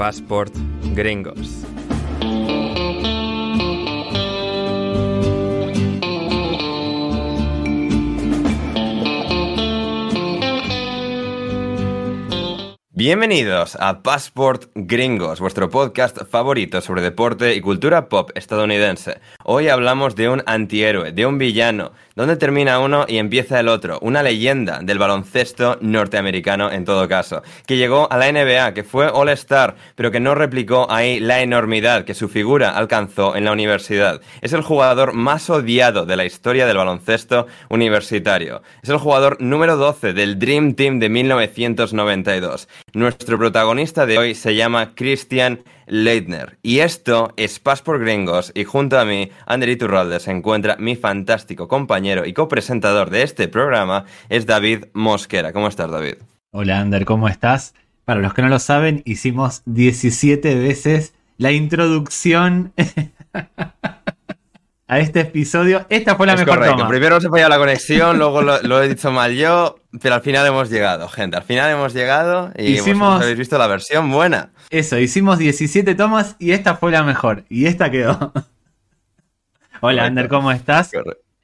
Passport Gringos. Bienvenidos a Passport Gringos, vuestro podcast favorito sobre deporte y cultura pop estadounidense. Hoy hablamos de un antihéroe, de un villano, donde termina uno y empieza el otro, una leyenda del baloncesto norteamericano en todo caso, que llegó a la NBA, que fue All Star, pero que no replicó ahí la enormidad que su figura alcanzó en la universidad. Es el jugador más odiado de la historia del baloncesto universitario. Es el jugador número 12 del Dream Team de 1992. Nuestro protagonista de hoy se llama Christian Leitner. Y esto es Paz por Gringos y junto a mí, Ander Iturralde, se encuentra mi fantástico compañero y copresentador de este programa, es David Mosquera. ¿Cómo estás, David? Hola, Ander, ¿cómo estás? Para los que no lo saben, hicimos 17 veces la introducción a este episodio. Esta fue la es mejor correcto. toma. Primero se falla la conexión, luego lo, lo he dicho mal yo, pero al final hemos llegado, gente. Al final hemos llegado y Hicimos- habéis visto la versión buena. Eso, hicimos 17 tomas y esta fue la mejor. Y esta quedó. Hola. Ander, ¿cómo estás?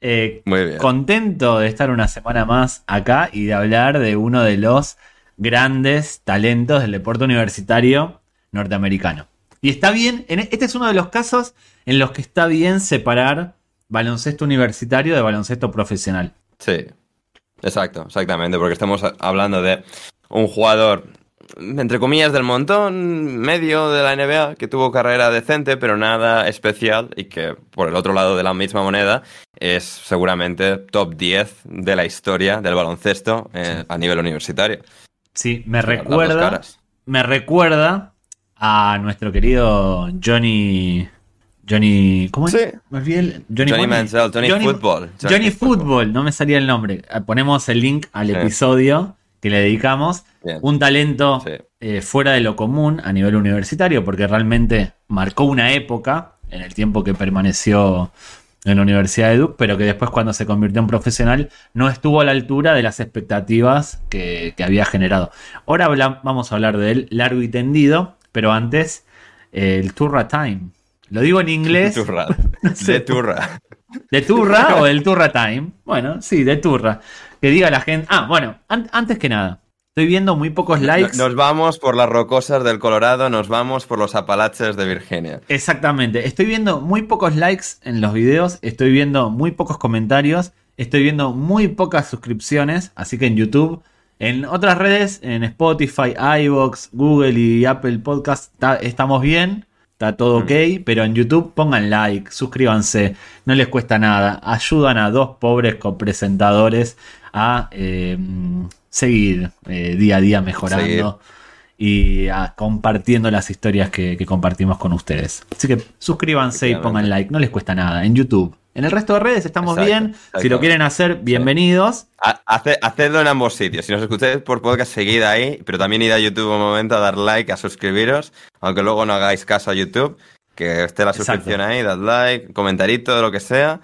Eh, Muy bien. contento de estar una semana más acá y de hablar de uno de los grandes talentos del deporte universitario norteamericano. Y está bien, en- este es uno de los casos en los que está bien separar baloncesto universitario de baloncesto profesional. Sí, exacto, exactamente, porque estamos hablando de un jugador, entre comillas, del montón, medio de la NBA, que tuvo carrera decente, pero nada especial, y que por el otro lado de la misma moneda es seguramente top 10 de la historia del baloncesto eh, a nivel universitario. Sí, me recuerda, me recuerda a nuestro querido Johnny. Johnny. ¿Cómo es? Sí. Me olvidé el- Johnny, Johnny. Manziel, Johnny Football. Johnny, Johnny Football. no me salía el nombre. Ah, Ponemos el link al Sí. episodio que le dedicamos. Bien. Un talento Sí. eh, fuera de lo común a nivel universitario, porque realmente marcó una época en el tiempo que permaneció en la Universidad de Duke, pero que después cuando se convirtió en profesional no estuvo a la altura de las expectativas que, que había generado. Ahora habla- vamos a hablar de él largo y tendido, pero antes eh, el Turra Time. Lo digo en inglés. Turra. sé. De turra. ¿De Turra o del Turra Time? Bueno, sí, de Turra. Que diga la gente. Ah, bueno, an- antes que nada, estoy viendo muy pocos likes. Nos vamos por las rocosas del Colorado, nos vamos por los Apalaches de Virginia. Exactamente, estoy viendo muy pocos likes en los videos, estoy viendo muy pocos comentarios, estoy viendo muy pocas suscripciones, así que en YouTube, en otras redes, en Spotify, iVoox, Google y Apple Podcast, ta- estamos bien, está todo ok, pero en YouTube pongan like, suscríbanse, no les cuesta nada, ayudan a dos pobres copresentadores a eh, seguir eh, día a día mejorando y ah, compartiendo las historias que, que compartimos con ustedes. Así que suscríbanse y pongan like, no les cuesta nada. En YouTube. En el resto de redes estamos Exacto, bien. exacto. Si lo quieren hacer, bienvenidos. Ha- hace- hacedlo en ambos sitios. Si nos escucháis por podcast, seguid ahí, pero también id a YouTube un momento a dar like, a suscribiros, aunque luego no hagáis caso a YouTube, que esté la Exacto. suscripción ahí, dad like, comentarito, lo que sea,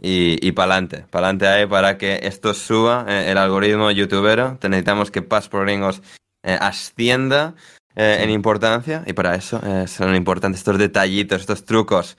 y, y pa'lante, pa'lante ahí para que esto suba eh, el algoritmo youtubero. Te necesitamos que Paz por Gringos eh, ascienda eh, en importancia, y para eso son importantes estos detallitos, estos trucos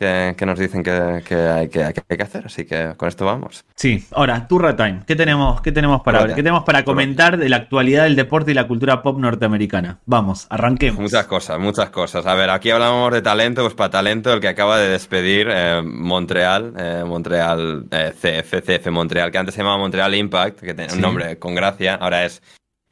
que, que nos dicen que, que hay que, que hay que hacer. Así que con esto vamos. Sí, ahora, Turra Time. ¿Qué tenemos, qué tenemos para ver? ¿Qué tenemos para comentar de la actualidad del deporte y la cultura pop norteamericana? Vamos, arranquemos. Muchas cosas, muchas cosas. A ver, aquí hablamos de talento, pues para talento el que acaba de despedir eh, Montreal, eh, Montreal eh, CF, CF Montreal, que antes se llamaba Montreal Impact, que tenía Sí. un nombre con gracia, ahora es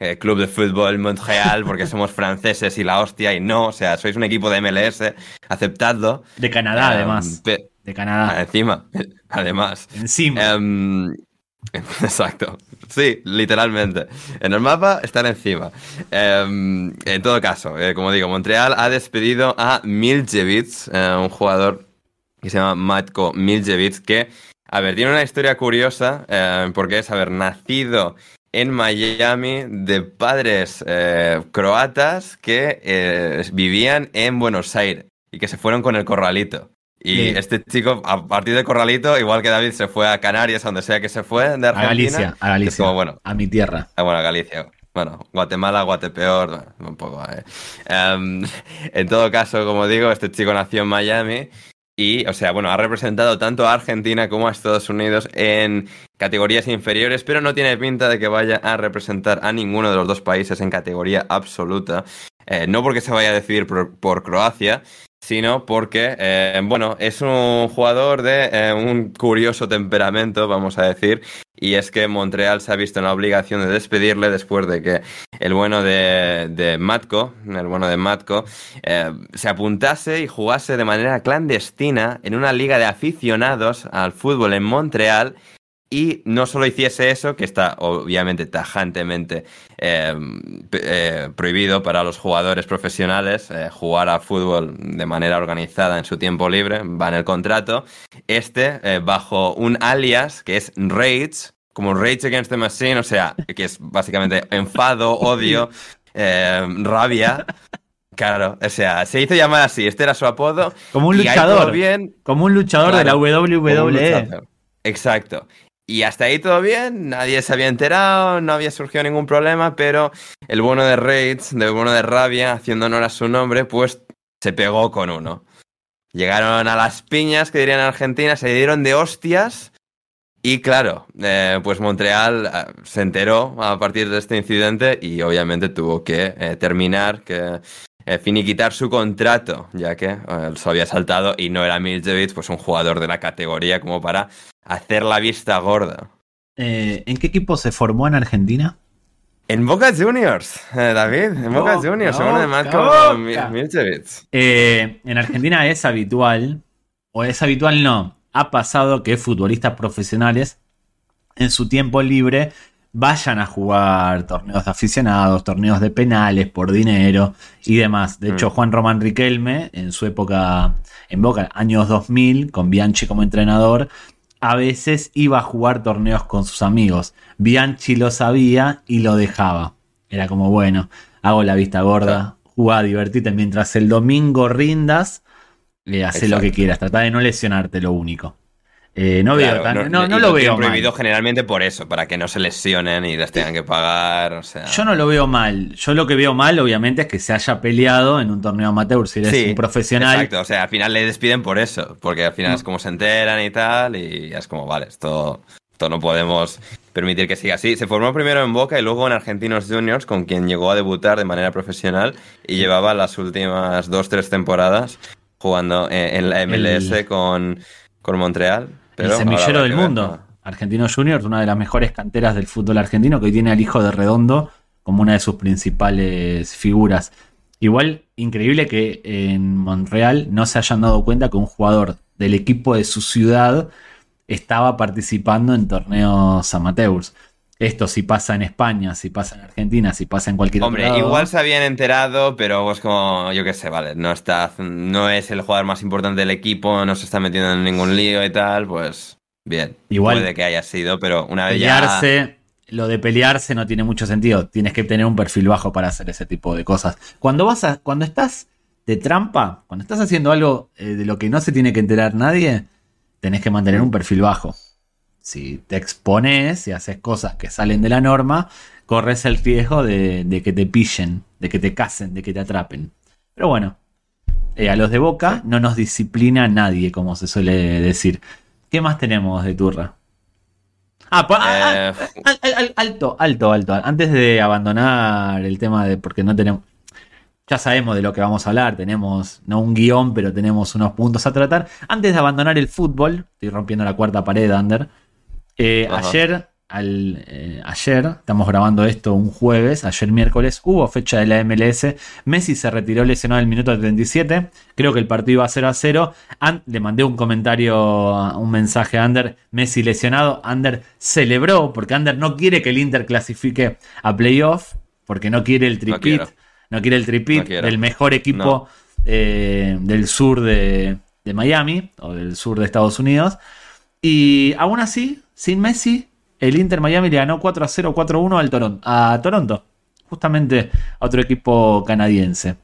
eh, Club de Fútbol Montreal porque somos franceses y la hostia y no, o sea, sois un equipo de MLS, aceptadlo. De Canadá, Eh, además. De ah, Canadá. encima, además. Encima. Em, exacto. Sí, literalmente. En el mapa están encima. Em, en todo caso, eh, como digo, Montreal ha despedido a Miljevich, eh, un jugador que se llama Matko Miljevich, que, a ver, tiene una historia curiosa, eh, porque es haber nacido en Miami de padres eh, croatas que eh, vivían en Buenos Aires y que se fueron con el corralito. Y Sí. este chico, a partir de Corralito, igual que David, se fue a Canarias, a donde sea que se fue, de a Argentina. Galicia, a que es Galicia. como, bueno, A mi tierra. ah, bueno, a Galicia. Bueno, Guatemala, Guatepeor, un poco. Eh. Em, en todo caso, como digo, este chico nació en Miami y, o sea, bueno, ha representado tanto a Argentina como a Estados Unidos en categorías inferiores, pero no tiene pinta de que vaya a representar a ninguno de los dos países en categoría absoluta. Eh, no porque se vaya a decidir por Croacia, sino porque, eh, bueno, es un jugador de eh, un curioso temperamento, vamos a decir, y es que Montreal se ha visto en la obligación de despedirle después de que el bueno de, de Matko, el bueno de Matko, eh, se apuntase y jugase de manera clandestina en una liga de aficionados al fútbol en Montreal y no solo hiciese eso, que está obviamente tajantemente eh, eh, prohibido para los jugadores profesionales eh, jugar a fútbol de manera organizada en su tiempo libre, va en el contrato, este bajo un alias que es Rage, como Rage Against the Machine, o sea, que es básicamente enfado, odio, rabia. Claro, o sea, se hizo llamar así, este era su apodo. Como un luchador. Bien, como un luchador de la WWE. Exacto. Y hasta ahí todo bien, nadie se había enterado, no había surgido ningún problema, pero el bueno de Raids, el bueno de Rabia, haciendo honor a su nombre, pues se pegó con uno. Llegaron a las piñas, que dirían en Argentina, se dieron de hostias. Y claro, eh, pues Montreal eh, se enteró a partir de este incidente y obviamente tuvo que eh, terminar, que finiquitar su contrato, ya que se había saltado y no era Miljevic, pues un jugador de la categoría como para hacer la vista gorda. Eh, ¿En qué equipo se formó en Argentina? En Boca Juniors, eh, David, en Boca, Juniors, según de Marco Milcevic. Eh, en Argentina es habitual, o es habitual no, ha pasado que futbolistas profesionales en su tiempo libre vayan a jugar torneos de aficionados, torneos de penales por dinero y demás. De hecho, mm. Juan Román Riquelme, en su época en Boca, años 2000, con Bianchi como entrenador, a veces iba a jugar torneos con sus amigos. Bianchi lo sabía y lo dejaba. Era como, bueno, hago la vista gorda, jugá, divertite mientras el domingo rindas, le hace lo que quieras, trata de no lesionarte lo único. Eh, no, veo no, no, lo veo prohibido generalmente por eso, para que no se lesionen y les tengan que pagar. O sea. Yo no lo veo mal. Yo lo que veo mal, obviamente, es que se haya peleado en un torneo amateur si eres un profesional. Exacto, o sea, al final le despiden por eso, porque al final es como se enteran y tal, y es como, vale, esto, esto no podemos permitir que siga así. Se formó primero en Boca y luego en Argentinos Juniors, con quien llegó a debutar de manera profesional y llevaba las últimas dos, tres temporadas jugando en, la MLS con, con Montreal el semillero del mundo. Argentino Juniors, una de las mejores canteras del fútbol argentino, que hoy tiene al hijo de Redondo como una de sus principales figuras. Igual, increíble que en Montreal no se hayan dado cuenta que un jugador del equipo de su ciudad estaba participando en torneos amateurs. Esto si pasa en España, si pasa en Argentina, si pasa en cualquier Hombre, otro igual se habían enterado, pero pues como, yo qué sé, vale, no está, no es el jugador más importante del equipo, no se está metiendo en ningún lío y tal, pues bien. Igual puede que haya sido, pero una vez pelearse, Lo de pelearse no tiene mucho sentido. Tienes que tener un perfil bajo para hacer ese tipo de cosas. Cuando vas a, cuando estás de trampa, cuando estás haciendo algo eh, de lo que no se tiene que enterar nadie, tenés que mantener un perfil bajo si te expones y haces cosas que salen de la norma, corres el riesgo de, que te pillen, de que te casen, de que te atrapen. Pero bueno, eh, a los de Boca no nos disciplina nadie, como se suele decir. ¿Qué más tenemos de turra? Ah, ah, ah eh, alto, alto, alto. Antes de abandonar el tema de porque no tenemos. Ya sabemos de lo que vamos a hablar, tenemos no un guion, pero tenemos unos puntos a tratar. Antes de abandonar el fútbol, estoy rompiendo la cuarta pared, Ander. Eh, ayer, al, eh, ayer, estamos grabando esto un jueves, ayer miércoles, hubo fecha de la MLS. Messi se retiró lesionado el minuto 37. Creo que el partido iba a 0 a 0. le mandé un comentario, un mensaje a Ander. Messi lesionado. Ander celebró porque Ander no quiere que el Inter clasifique a playoff. Porque no quiere el tripit. No, quiere el tripit del mejor equipo eh, del sur de, de Miami o del sur de Estados Unidos. Y aún así, sin Messi, el Inter Miami le ganó 4 a 0, 4 a 1 al Toronto, a Toronto. Justamente a otro equipo canadiense.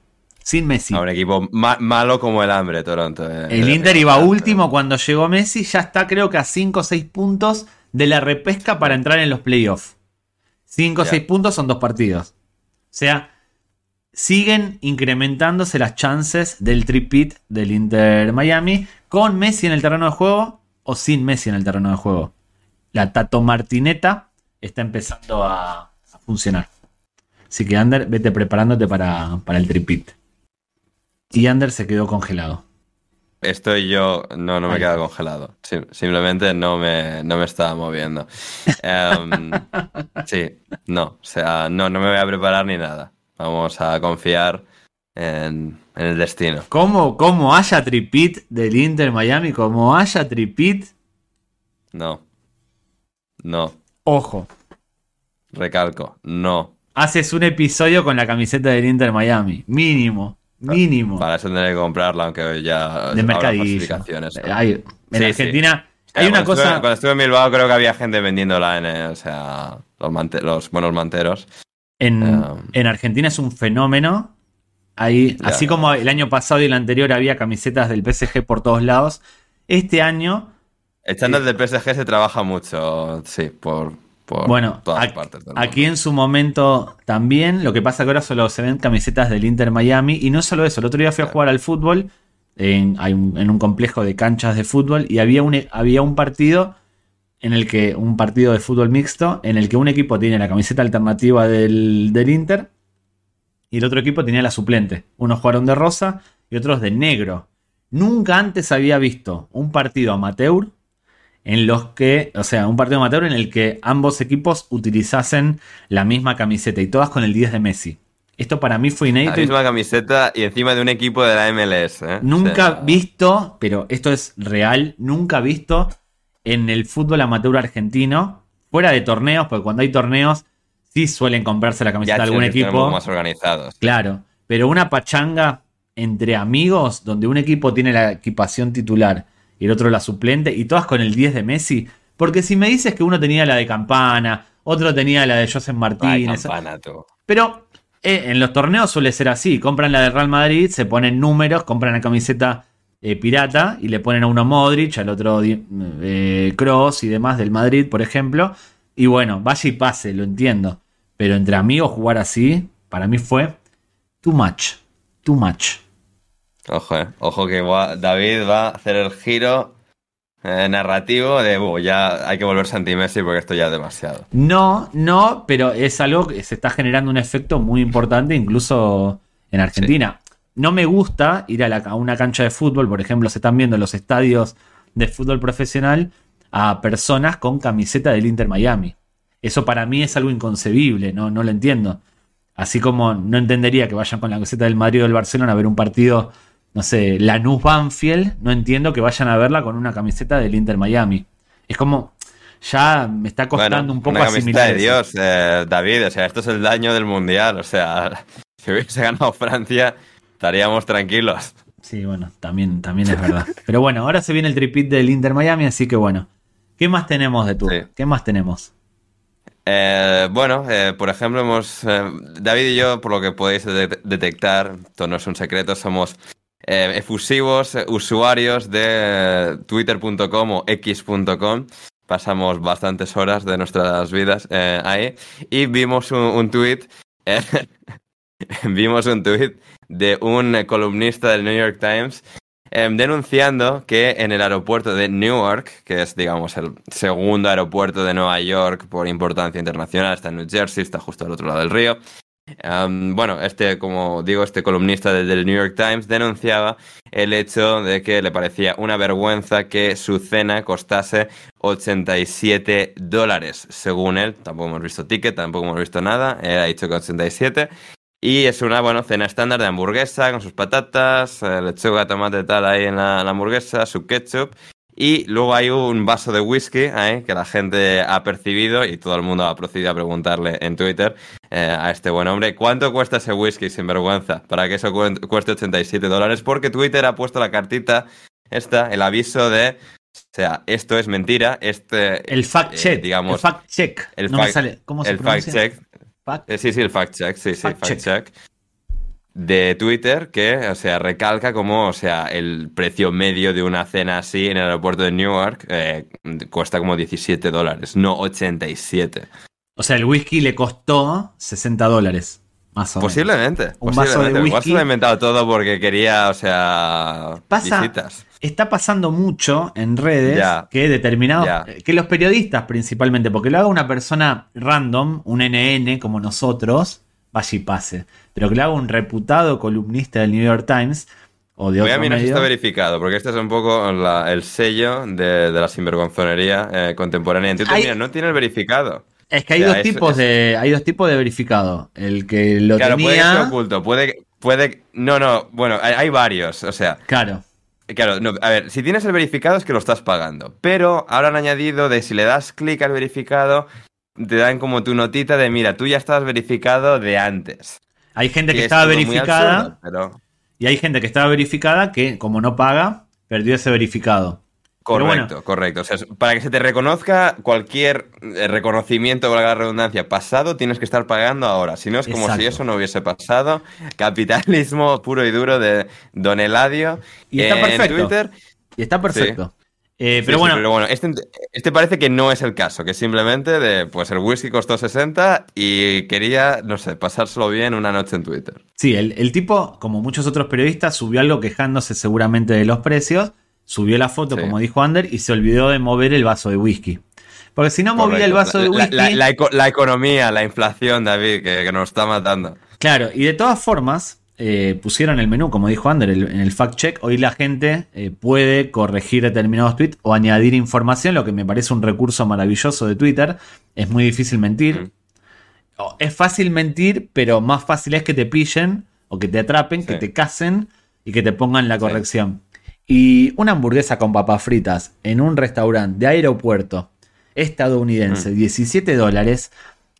Sin Messi. A un equipo malo como el hambre, Toronto. Eh. el Inter iba último cuando llegó Messi. Ya está, creo que a 5 o 6 puntos de la repesca para entrar en los playoffs. 5 o Ya. 6 puntos son dos partidos. O sea, siguen incrementándose las chances del tripit del Inter Miami con Messi en el terreno de juego o sin Messi en el terreno de juego. La Tato Martineta está empezando a, a funcionar. Así que Ander, vete preparándote para, para el tripit. Y Ander se quedó congelado. Estoy yo, no, no me he quedado congelado. Sim- simplemente no me, no me estaba moviendo. Em, sí, no, o sea, no, no me voy a preparar ni nada. Vamos a confiar en, en el destino. Como, como haya tripit del Inter Miami, como haya tripit, No, no, ojo, recalco, no. haces un episodio con la camiseta del Inter Miami. Mínimo, mínimo. Para eso tendré que comprarla, aunque ya de mercadillo. Hay- en Sí, Argentina sí. hay una cuando cosa. Estuve, cuando estuve en Bilbao creo que había gente vendiéndola en, eh, o sea, los, mante- los buenos manteros. En, Um, en Argentina es un fenómeno. Ahí, así como el año pasado y el anterior había camisetas del PSG por todos lados. Este año, El chándal del PSG se trabaja mucho, sí, por, por bueno, todas partes. del aquí en su momento también. Lo que pasa que ahora solo se ven camisetas del Inter Miami. Y no solo eso, el otro día fui a jugar al fútbol en, en un complejo de canchas de fútbol y había un, había un partido en el que, un partido de fútbol mixto, en el que un equipo tiene la camiseta alternativa del, del Inter y el otro equipo tenía la suplente. Unos jugaron de rosa y otros de negro. Nunca antes había visto un partido amateur en los que, o sea, un partido amateur en el que ambos equipos utilizasen la misma camiseta y todas con el 10 de Messi. Esto para mí fue La inédito. y misma camiseta y encima de un equipo de la MLS. ¿eh? Nunca O sea, visto, pero esto es real, nunca visto en el fútbol amateur argentino, fuera de torneos, porque cuando hay torneos sí suelen comprarse la ya camiseta de algún equipo. poco más organizados. Claro, pero una pachanga entre amigos donde un equipo tiene la equipación titular y el otro la suplente y todas con el 10 de Messi. Porque si me dices que uno tenía la de Campana, otro tenía la de Joseph Ay, Martínez, campana, tú. pero eh, en los torneos suele ser así. Compran la del Real Madrid, se ponen números, compran la camiseta eh, pirata y le ponen a uno Modric, al otro Cross y demás del Madrid, por ejemplo. Y bueno, vaya y pase, lo entiendo. Pero entre amigos jugar así, para mí fue too much. Too much. Ojo, eh. Ojo que David va a hacer el giro eh, narrativo de, "Uh, ya hay que volverse anti-Messi porque esto ya es demasiado. No, no, pero es algo que se está generando un efecto muy importante incluso en Argentina. No me gusta ir a, la- a una cancha de fútbol, por ejemplo, se están viendo en los estadios de fútbol profesional a personas con camiseta del Inter Miami. Eso para mí es algo inconcebible, no, no lo entiendo. Así como no entendería que vayan con la camiseta del Madrid o del Barcelona a ver un partido, no sé, Lanús Banfield, no entiendo que vayan a verla con una camiseta del Inter Miami. Es como, ya me está costando Bueno, un poco una asimilar de. Dios, eh, David. O sea, esto es el daño del mundial. O sea, si hubiese ganado Francia, estaríamos tranquilos. Sí, bueno, también, también es verdad. Pero bueno, ahora se viene el tripit del Inter Miami, así que bueno. ¿Qué más tenemos de tú? Sí. ¿Qué más tenemos? Eh, bueno, eh, por ejemplo, hemos eh, David y yo, por lo que podéis de- detectar, esto no es un secreto, somos eh, efusivos usuarios de twitter.com o x.com. Pasamos bastantes horas de nuestras vidas ahí y vimos un, un tweet, vimos un tweet de un columnista del New York Times em, denunciando que en el aeropuerto de Newark, que es, digamos, el segundo aeropuerto de Nueva York por importancia internacional, está en New Jersey, está justo al otro lado del río. em, bueno, este, como digo, este columnista del, New York Times denunciaba el hecho de que le parecía una vergüenza que su cena costase 87 dólares, según él. Tampoco hemos visto ticket, tampoco hemos visto nada. Él ha dicho que 87. Y es una, bueno, cena estándar de hamburguesa con sus patatas, eh, lechuga, tomate y tal ahí en la, la hamburguesa, su ketchup. Y luego hay un vaso de whisky ahí que la gente ha percibido y todo el mundo ha procedido a preguntarle en Twitter eh, a este buen hombre cuánto cuesta ese whisky sin vergüenza para que eso cuen- cueste 87 dólares porque Twitter ha puesto la cartita esta, el aviso de, o sea, esto es mentira, este, El fact eh, check. digamos, el fact check. el no me fact- sale. ¿Cómo se el fact pronuncia? check, Fact- eh, sí, sí, el fact check, sí, sí, Fact fact, check. check. De Twitter que, o sea, recalca como, o sea, el precio medio de una cena así en el aeropuerto de Newark eh, cuesta como 17 dólares, no 87. O sea, el whisky le costó 60 dólares. Más o menos. Posiblemente. Un vaso posiblemente. de Igual se whisky. lo ha inventado todo porque quería, o sea, Pasa- visitas. Está pasando mucho en redes Ya. que determinados, Ya. que los periodistas principalmente, porque lo haga una persona random, un NN como nosotros, vaya y pase. Pero que lo haga un reputado columnista del New York Times o de Voy a mirar si está verificado, porque este es un poco la- el sello de, de la sinvergonzonería eh, contemporánea. En Twitter, Hay- mira, no tiene el verificado. Es que hay dos es- tipos es- de. Hay dos tipos de verificado. El que lo Claro, puede que esté tenía. oculto, puede, puede, no, no, bueno, hay, hay varios, o sea, Claro. claro, no, a ver, si tienes el verificado es que lo estás pagando, pero ahora han añadido de si le das clic al verificado, te dan como tu notita de, mira, tú ya estabas verificado de antes. Hay gente que es estaba verificada. absurdo, pero... Y hay gente que estaba verificada que, como no paga, perdió ese verificado. Correcto, bueno. correcto. O sea, para que se te reconozca cualquier eh, reconocimiento, valga la redundancia, pasado, tienes que estar pagando ahora. Si no, es como Exacto. si eso no hubiese pasado. Capitalismo puro y duro de Don Eladio Y está en perfecto. Twitter. Y está perfecto. Eh, pero sí, bueno, pero bueno, este, este parece que no es el caso, que simplemente de, pues el whisky costó 60 y quería, no sé, pasárselo bien una noche en Twitter. sí, el, el tipo, como muchos otros periodistas, subió algo quejándose seguramente de los precios. Subió la foto, Sí. como dijo Ander, y se olvidó de mover el vaso de whisky. Porque si no movía el vaso de whisky. La, la eco- la economía, la inflación, David, que, que nos está matando. Claro, y de todas formas, eh, pusieron el menú, como dijo Ander, el- en el fact check. Hoy la gente eh, puede corregir determinados tweets o añadir información, lo que me parece un recurso maravilloso de Twitter. Es muy difícil mentir. Mm. Es fácil mentir, pero más fácil es que te pillen o que te atrapen, que te casen y que te pongan la Sí. Y una hamburguesa con papas fritas en un restaurante de aeropuerto estadounidense, Mm. 17 dólares,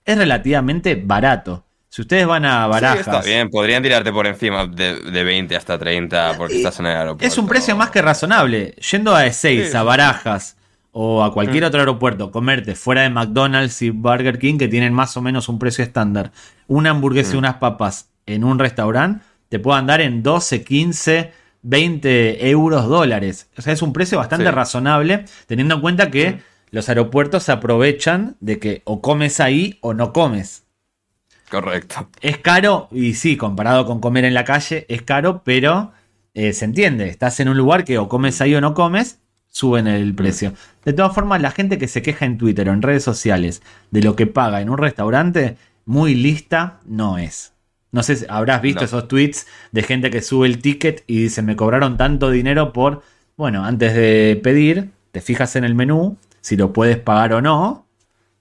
es relativamente barato. Si ustedes van a Barajas, Sí, está bien, podrían tirarte por encima de, de 20 hasta 30 porque estás en el aeropuerto. es un precio más que razonable. Yendo a E6, Sí, a. Mm. Barajas o a cualquier otro aeropuerto, comerte fuera de McDonald's y Burger King, que tienen más o menos un precio estándar, una hamburguesa Mm. y unas papas en un restaurante, te puedan dar en 12, 15, 20 euros dólares. O sea, es un precio bastante Sí. razonable, teniendo en cuenta que los aeropuertos se aprovechan de que o comes ahí o no comes. Correcto. Es caro, y sí, comparado con comer en la calle, es caro, pero eh, se entiende. Estás en un lugar que o comes ahí o no comes, suben el precio. De todas formas, la gente que se queja en Twitter o en redes sociales de lo que paga en un restaurante, muy lista no es. No sé si habrás visto No. esos tweets de gente que sube el ticket y dice, me cobraron tanto dinero por, bueno, antes de pedir, te fijas en el menú, si lo puedes pagar o no,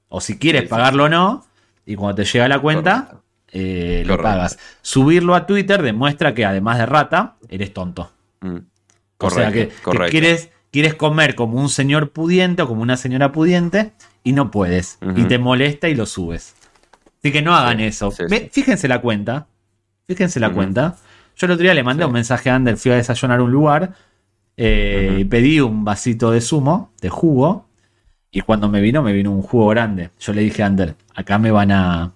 o si quieres Sí, sí, pagarlo o no, y cuando te llega la cuenta, Correcto. eh, lo Correcto. pagas. Subirlo a Twitter demuestra que además de rata, eres tonto. Mm. o sea que, que correcto. quieres, quieres comer como un señor pudiente o como una señora pudiente y no puedes. Y te molesta y lo subes. Así que no hagan Sí, eso. sí, Ve- sí. Fíjense la cuenta. Fíjense la cuenta. Yo el otro día le mandé un mensaje a Ander, fui a desayunar a un lugar eh, y pedí un vasito de zumo, de jugo. Y cuando me vino, me vino un jugo grande. Yo le dije a Ander, acá me van a.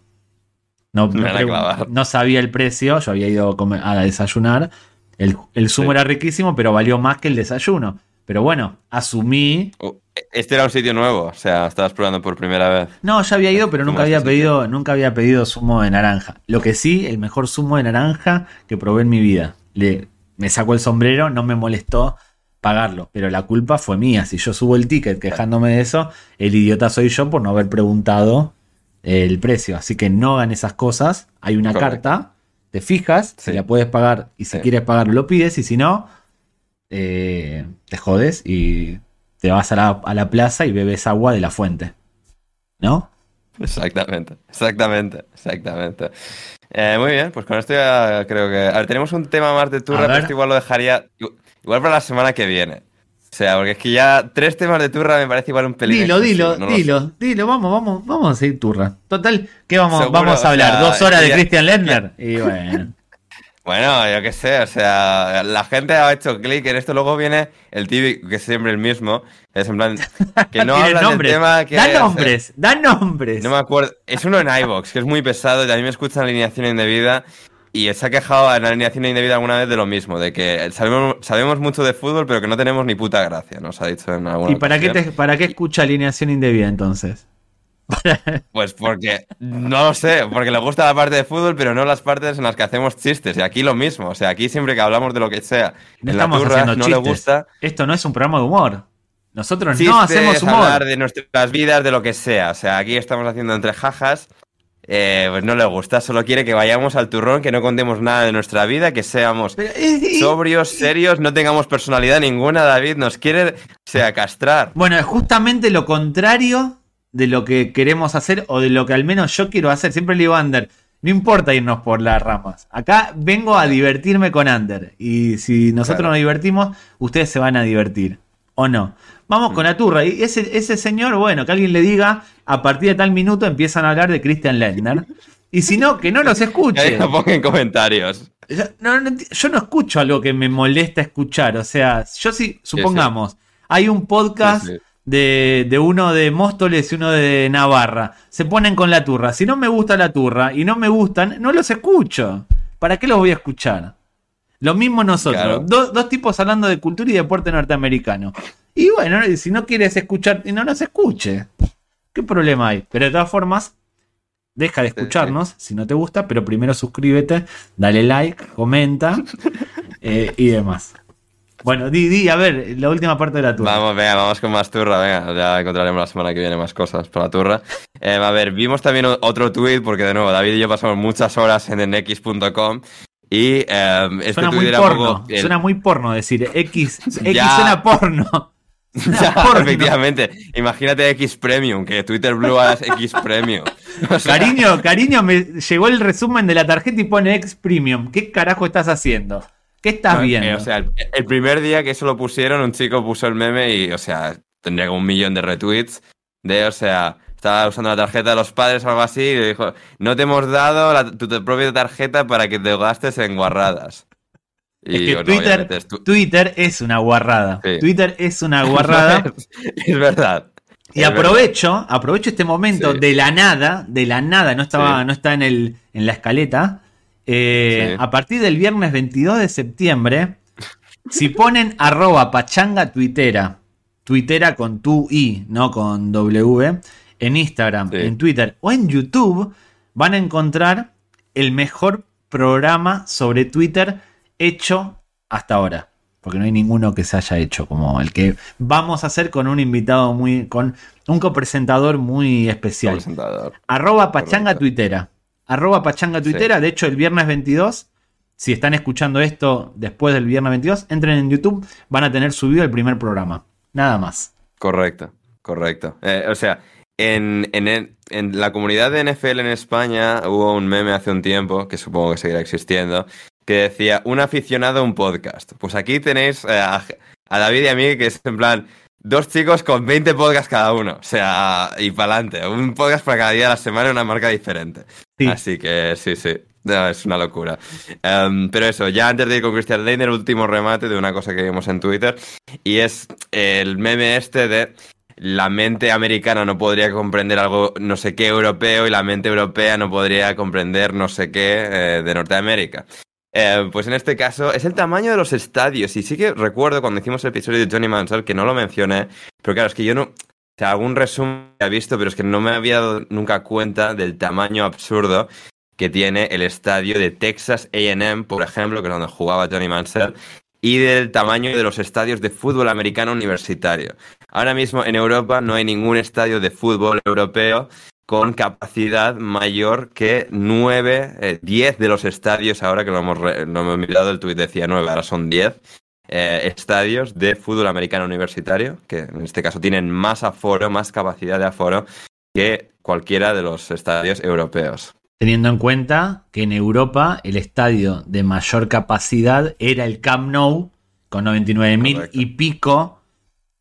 No, Me no van a pregun- clavar. no sabía el precio, yo había ido a, comer- a desayunar. El, el zumo era riquísimo, pero valió más que el desayuno. Pero bueno, asumí. Uh, Este era un sitio nuevo, o sea, estabas probando por primera vez. No, ya había ido, pero nunca había pedido, nunca había pedido zumo de naranja. Lo que sí, el mejor zumo de naranja que probé en mi vida. Le, me sacó el sombrero, no me molestó pagarlo, pero la culpa fue mía. Si yo subo el ticket quejándome de eso, el idiota soy yo por no haber preguntado el precio. Así que no hagan esas cosas. Hay una Correcto. carta, te fijas, si Sí. la puedes pagar y si Sí. quieres pagar lo pides y si no, eh, te jodes y te vas a la, a la plaza y bebes agua de la fuente. ¿No? Exactamente, exactamente, exactamente. Eh, muy bien, pues con esto ya creo que... A ver, tenemos un tema más de turra, pero esto igual lo dejaría... Igual para la semana que viene. O sea, porque es que ya tres temas de turra me parece igual un pelín Dilo, dilo, no lo dilo, dilo, vamos, vamos, vamos a seguir turra. Total, ¿qué vamos, Seguro, vamos a o hablar? sea, ¿Dos horas de Christian Lerner? Y bueno. Bueno, yo qué sé, o sea, la gente ha hecho clic en esto, luego viene el típico, que es siempre el mismo, es en plan, que no hablan nombres. del tema que... da o sea, nombres, da nombres. No me acuerdo. Es uno en iVox, que es muy pesado y a mí me escuchan alineación indebida. Y se ha quejado en alineación indebida alguna vez de lo mismo, de que sabemos, sabemos mucho de fútbol, pero que no tenemos ni puta gracia, nos ha dicho en alguna ¿Y para qué, te- para qué escucha alineación indebida entonces? Pues porque, no lo sé, porque le gusta la parte de fútbol, pero no las partes en las que hacemos chistes. Y aquí lo mismo, o sea, aquí siempre que hablamos de lo que sea, No en la estamos turra haciendo no le chistes. gusta. Esto no es un programa de humor. Nosotros Chistes, no hacemos humor. hablar de nuestras vidas, de lo que sea. O sea, aquí estamos haciendo entre jajas. eh, pues no le gusta, solo quiere que vayamos al turrón, que no contemos nada de nuestra vida, que seamos Pero, sobrios, serios, no tengamos personalidad ninguna. David nos quiere, o sea, castrar. Bueno, es justamente lo contrario de lo que queremos hacer o de lo que al menos yo quiero hacer. Siempre le digo a Ander, no importa irnos por las ramas. Acá vengo a divertirme con Ander. Y si nosotros Claro. nos divertimos, ustedes se van a divertir. ¿O no? Vamos con la turra. Y ese, ese señor, bueno, que alguien le diga, a partir de tal minuto empiezan a hablar de Christian Lendner. Y si no, que no los escuche. ahí lo ponga en comentarios. Yo no, no yo no escucho algo que me molesta escuchar. O sea, yo sí, supongamos, hay un podcast Sí, sí. De, de uno de Móstoles y uno de Navarra. Se ponen con la turra. Si no me gusta la turra y no me gustan, no los escucho. ¿Para qué los voy a escuchar? Lo mismo nosotros. Claro. Do- dos tipos hablando de cultura y deporte norteamericano. Y bueno, si no quieres escuchar, no nos escuche. ¿Qué problema hay? Pero de todas formas, deja de Sí, sí. escucharnos si no te gusta, pero primero suscríbete, dale like, comenta eh, y demás. Bueno, di, di, a ver, la última parte de la turra. Vamos, venga, vamos con más turra, venga, ya encontraremos la semana que viene más cosas para la turra. Eh, a ver, vimos también otro tweet, porque de nuevo, David y yo pasamos muchas horas en x.com y eh, este Suena muy porno. poco... el- Suena muy porno decir X. X Ya. suena porno. Ya, porno. efectivamente, imagínate X Premium, que Twitter Blue es X Premium. O sea, Cariño, cariño, me llegó el resumen de la tarjeta y pone X Premium. ¿Qué carajo estás haciendo? ¿Qué estás no, viendo? eh, o sea, el, el primer día que eso lo pusieron, un chico puso el meme y, o sea, tendría como un millón de retweets de, o sea, estaba usando la tarjeta de los padres o algo así y le dijo, no te hemos dado la- tu, tu propia tarjeta para que te gastes en guarradas. Y es que Twitter, es tu- Twitter es una guarrada. Sí. Twitter es una guarrada. es verdad. y Es aprovecho, aprovecho este momento Sí. de la nada, de la nada, no estaba, Sí. no está en el, en la escaleta. Eh, Sí. A partir del viernes 22 de septiembre, si ponen arroba pachanga tuitera, tuitera con tu i, no con w, en Instagram, Sí. en Twitter o en YouTube, van a encontrar el mejor programa sobre Twitter hecho hasta ahora. Porque no hay ninguno que se haya hecho como el que vamos a hacer con un invitado muy. con un copresentador muy especial. Arroba pachanga Correcto. tuitera. Arroba pachanga tuitera. De hecho, el viernes 22, si están escuchando esto después del viernes 22, entren en YouTube, van a tener subido el primer programa. Nada más. Correcto, correcto. Eh, o sea, en, en, en la comunidad de NFL en España hubo un meme hace un tiempo, que supongo que seguirá existiendo, que decía, un aficionado a un podcast. Pues aquí tenéis eh, a, a David y a mí, que es en plan, dos chicos con 20 podcasts cada uno. O sea, y para adelante. Un podcast para cada día de la semana, una marca diferente. Sí. Así que sí, sí. No, es una locura. Em, pero eso, ya antes de ir con Christian Leiner, último remate de una cosa que vimos en Twitter. Y es el meme este de la mente americana no podría comprender algo no sé qué europeo y la mente europea no podría comprender no sé qué eh, de Norteamérica. Eh, pues en este caso es el tamaño de los estadios. Y sí que recuerdo cuando hicimos el episodio de Johnny Manziel que no lo mencioné, pero claro, es que yo no... O sea, algún resumen he visto, pero es que no me había dado nunca cuenta del tamaño absurdo que tiene el estadio de Texas AM, por ejemplo, que es donde jugaba Johnny Manziel, y del tamaño de los estadios de fútbol americano universitario. Ahora mismo en Europa no hay ningún estadio de fútbol europeo con capacidad mayor que 9, 10 de los estadios, ahora que lo hemos, re- lo hemos mirado, el tuit decía 9, ahora son 10 eh, estadios de fútbol americano universitario, que en este caso tienen más aforo, más capacidad de aforo que cualquiera de los estadios europeos. Teniendo en cuenta que en Europa el estadio de mayor capacidad era el Camp Nou, con 99.000 Correcto. y pico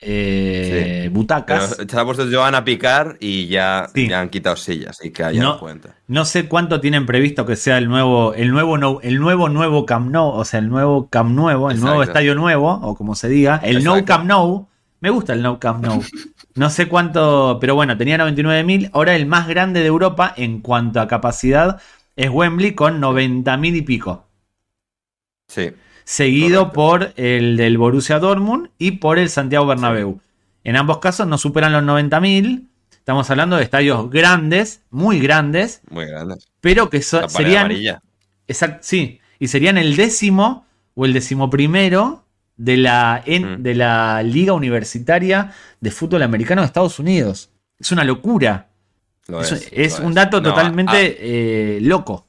eh, Sí. butacas. Pero se ha puesto Joan a picar y ya, Sí. ya han quitado sillas, y que haya No. cuenta. No sé cuánto tienen previsto que sea el nuevo, el nuevo, no- el nuevo nuevo Camp Nou, o sea, el nuevo Camp Nuevo, el nuevo estadio nuevo, o como se diga, el No Exacto. Camp Nou. Me gusta el No Camp Nou. No sé cuánto, pero bueno, tenía 99.000. Ahora el más grande de Europa en cuanto a capacidad es Wembley con 90.000 y pico. Sí, Seguido Correcto. por el del Borussia Dortmund y por el Santiago Bernabéu. En ambos casos no superan los 90.000. Estamos hablando de estadios grandes, muy grandes, Muy grandes. pero que so- La serían. Exact- sí, y serían el décimo o el decimoprimero de la, en- Mm. de la Liga Universitaria de Fútbol Americano de Estados Unidos. Es una locura. Lo Es, es, es lo un dato No, totalmente eh, loco.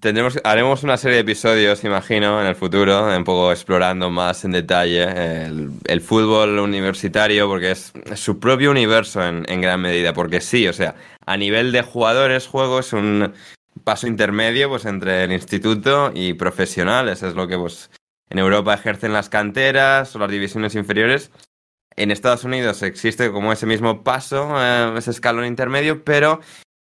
Tendremos, haremos una serie de episodios, imagino, en el futuro, un poco explorando más en detalle el, fútbol universitario, porque es, su propio universo en, gran medida. Porque sí, o sea, a nivel de jugadores, juego es un paso intermedio pues entre el instituto y profesionales. Es lo que pues en Europa ejercen las canteras o las divisiones inferiores. En Estados Unidos existe como ese mismo paso, eh, ese escalón intermedio, pero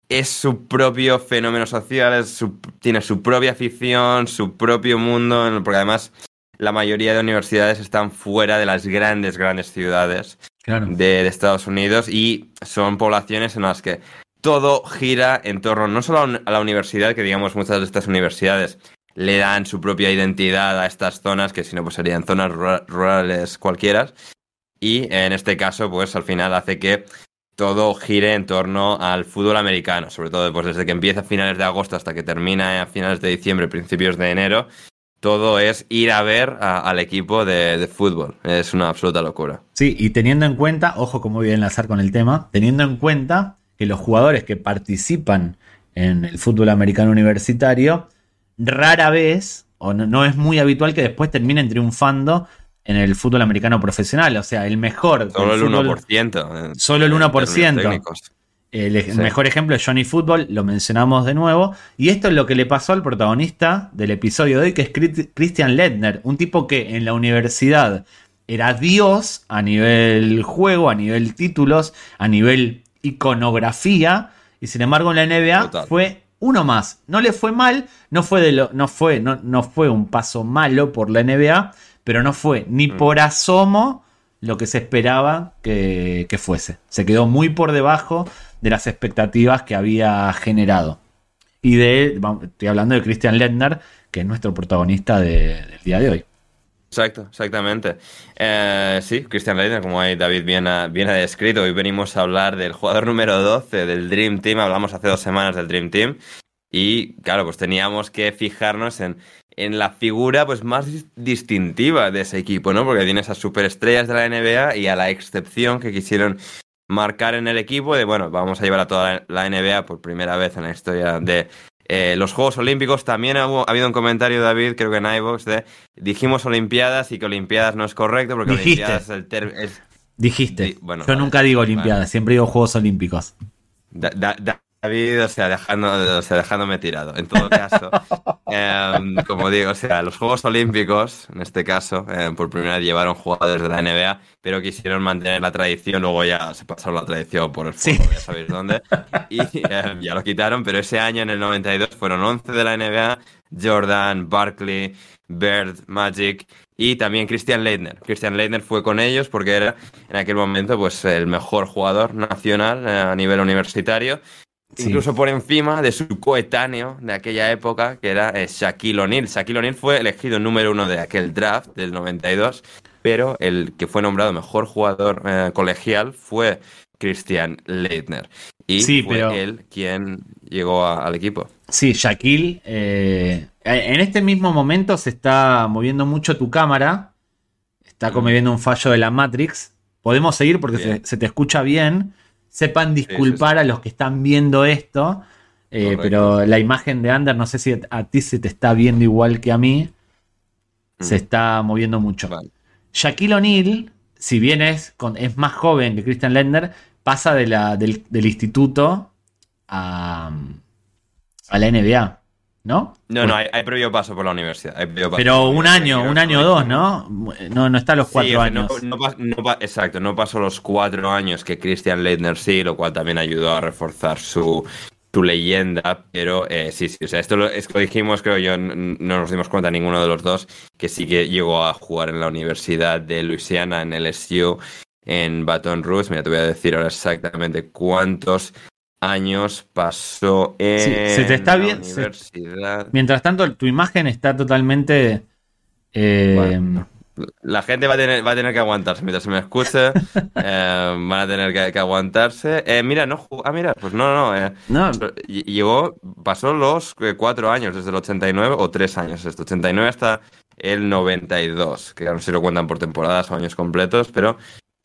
es su propio fenómeno social, es su- tiene su propia afición, su propio mundo, porque además la mayoría de universidades están fuera de las grandes, grandes ciudades Claro. de, de Estados Unidos y son poblaciones en las que todo gira en torno no solo a la universidad, que digamos muchas de estas universidades le dan su propia identidad a estas zonas, que si no pues serían zonas rura- rurales cualquiera, y en este caso pues al final hace que todo gire en torno al fútbol americano, sobre todo pues, desde que empieza a finales de agosto hasta que termina a finales de diciembre, principios de enero, todo es ir a ver al equipo de, fútbol. Es una absoluta locura. Sí, y teniendo en cuenta, ojo cómo voy a enlazar con el tema, teniendo en cuenta que los jugadores que participan en el fútbol americano universitario, rara vez, o no es muy habitual que después terminen triunfando en el fútbol americano profesional. O sea, el mejor. Solo el fútbol- 1%. en- Solo el en 1%. términos técnicos. El, Sí. mejor ejemplo es Johnny Football, lo mencionamos de nuevo. Y esto es lo que le pasó al protagonista del episodio de hoy, que es Chris- Christian Ledner, un tipo que en la universidad era Dios a nivel juego, a nivel títulos, a nivel iconografía. Y sin embargo en la NBA Total. fue uno más. No le fue mal, no fue, de lo, no fue, no, no fue un paso malo por la NBA, pero no fue ni Mm. por asomo lo que se esperaba que, que fuese. Se quedó muy por debajo de las expectativas que había generado. Y de, estoy hablando de Christian Ledner, que es nuestro protagonista de- del día de hoy. Exacto, exactamente. Eh, sí, Christian Leitner, como ahí David bien ha, bien ha descrito, hoy venimos a hablar del jugador número 12 del Dream Team, hablamos hace dos semanas del Dream Team, y claro, pues teníamos que fijarnos en, en la figura pues más dis- distintiva de ese equipo, ¿no? Porque tiene esas superestrellas de la NBA y a la excepción que quisieron marcar en el equipo de, bueno, vamos a llevar a toda la NBA por primera vez en la historia de eh, los Juegos Olímpicos. También ha, hubo- ha habido un comentario, David, creo que en iVoox, de dijimos Olimpiadas y que Olimpiadas no es correcto porque Dijiste. Olimpiadas es el es- Dijiste. Di- bueno, Yo vale, nunca digo vale. Olimpiadas, siempre digo Juegos Olímpicos. Da- da- da- David, o sea, dejando, o sea, dejándome tirado. En todo caso, em, como digo, o sea, los Juegos Olímpicos, en este caso, em, por primera vez llevaron jugadores de la NBA, pero quisieron mantener la tradición, luego ya se pasaron la tradición por el Sí. fútbol, ya sabéis dónde, y em, ya lo quitaron, pero ese año, en el 92, fueron 11 de la NBA, Jordan, Barkley, Bird, Magic y también Christian Leitner. Christian Leitner fue con ellos porque era en aquel momento pues el mejor jugador nacional eh, a nivel universitario, Sí. incluso por encima de su coetáneo de aquella época que era eh, Shaquille O'Neal. Shaquille O'Neal fue elegido número uno de aquel draft del 92, pero el que fue nombrado mejor jugador eh, colegial fue Christian Leitner. Y Sí, fue pero- él quien llegó a- al equipo. Sí, Shaquille. eh, en este mismo momento se está moviendo mucho tu cámara. Está cometiendo un fallo de la Matrix. Podemos seguir porque se, se te escucha bien. Sepan disculpar a los que están viendo esto. eh, pero la imagen de Ander, no sé si a ti se te está viendo igual que a mí. Se Mm. está moviendo mucho. Vale. Shaquille O'Neal, si bien es, con- es más joven que Christian Lender, pasa de la, del, del instituto a, a la NBA, ¿no? No, no, hay, hay previo paso por la universidad. hay previo paso por Pero un año, un año o dos, ¿no? No, no está a los cuatro no- años. no exacto, no pasó los cuatro años que Christian Leitner sí, lo cual también ayudó a reforzar su, su leyenda, pero eh, sí, sí, o sea, esto lo, esto lo dijimos, creo yo, no nos dimos cuenta ninguno de los dos, que sí que llegó a jugar en la Universidad de Luisiana, en LSU, en Baton Rouge. Mira, te voy a decir ahora exactamente cuántos años pasó en Sí, se te está la bien- se- universidad. Mientras tanto, tu imagen está totalmente eh, Bueno. La gente va a tener, va a tener que aguantarse mientras se me escuche. eh, van a tener que, que aguantarse. Eh, mira, no Ah, mira, pues no, no. eh, No, ll- Llegó, pasó los cuatro años, desde el 89 o tres años, esto, 89 hasta el 92, que no sé si lo cuentan por temporadas o años completos, pero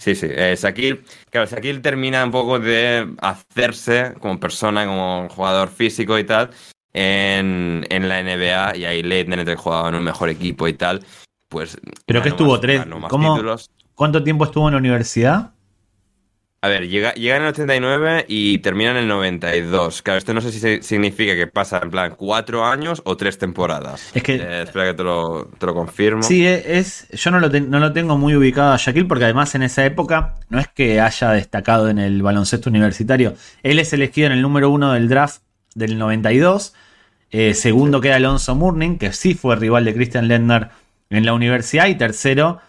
sí, sí. Eh, Shaquille, claro, Shaquille termina un poco de hacerse como persona, como jugador físico y tal, en, en la NBA, y ahí Leitner jugaba en un mejor equipo y tal, pues... Pero que estuvo más- tres- ¿cómo? títulos. ¿Cuánto tiempo estuvo en la universidad? A ver, llega, llega en el 89 y termina en el 92. Claro, esto no sé si significa que pasa en plan cuatro años o tres temporadas. Es que- Eh, espera que te lo, te lo confirmo. Sí, e- es, yo no lo, ten- no lo tengo muy ubicado a Shaquille porque además en esa época no es que haya destacado en el baloncesto universitario. Él es elegido en el número uno del draft del 92. Eh, segundo queda Alonso Mourning, que sí fue rival de Christian Lendner en la universidad. Y tercero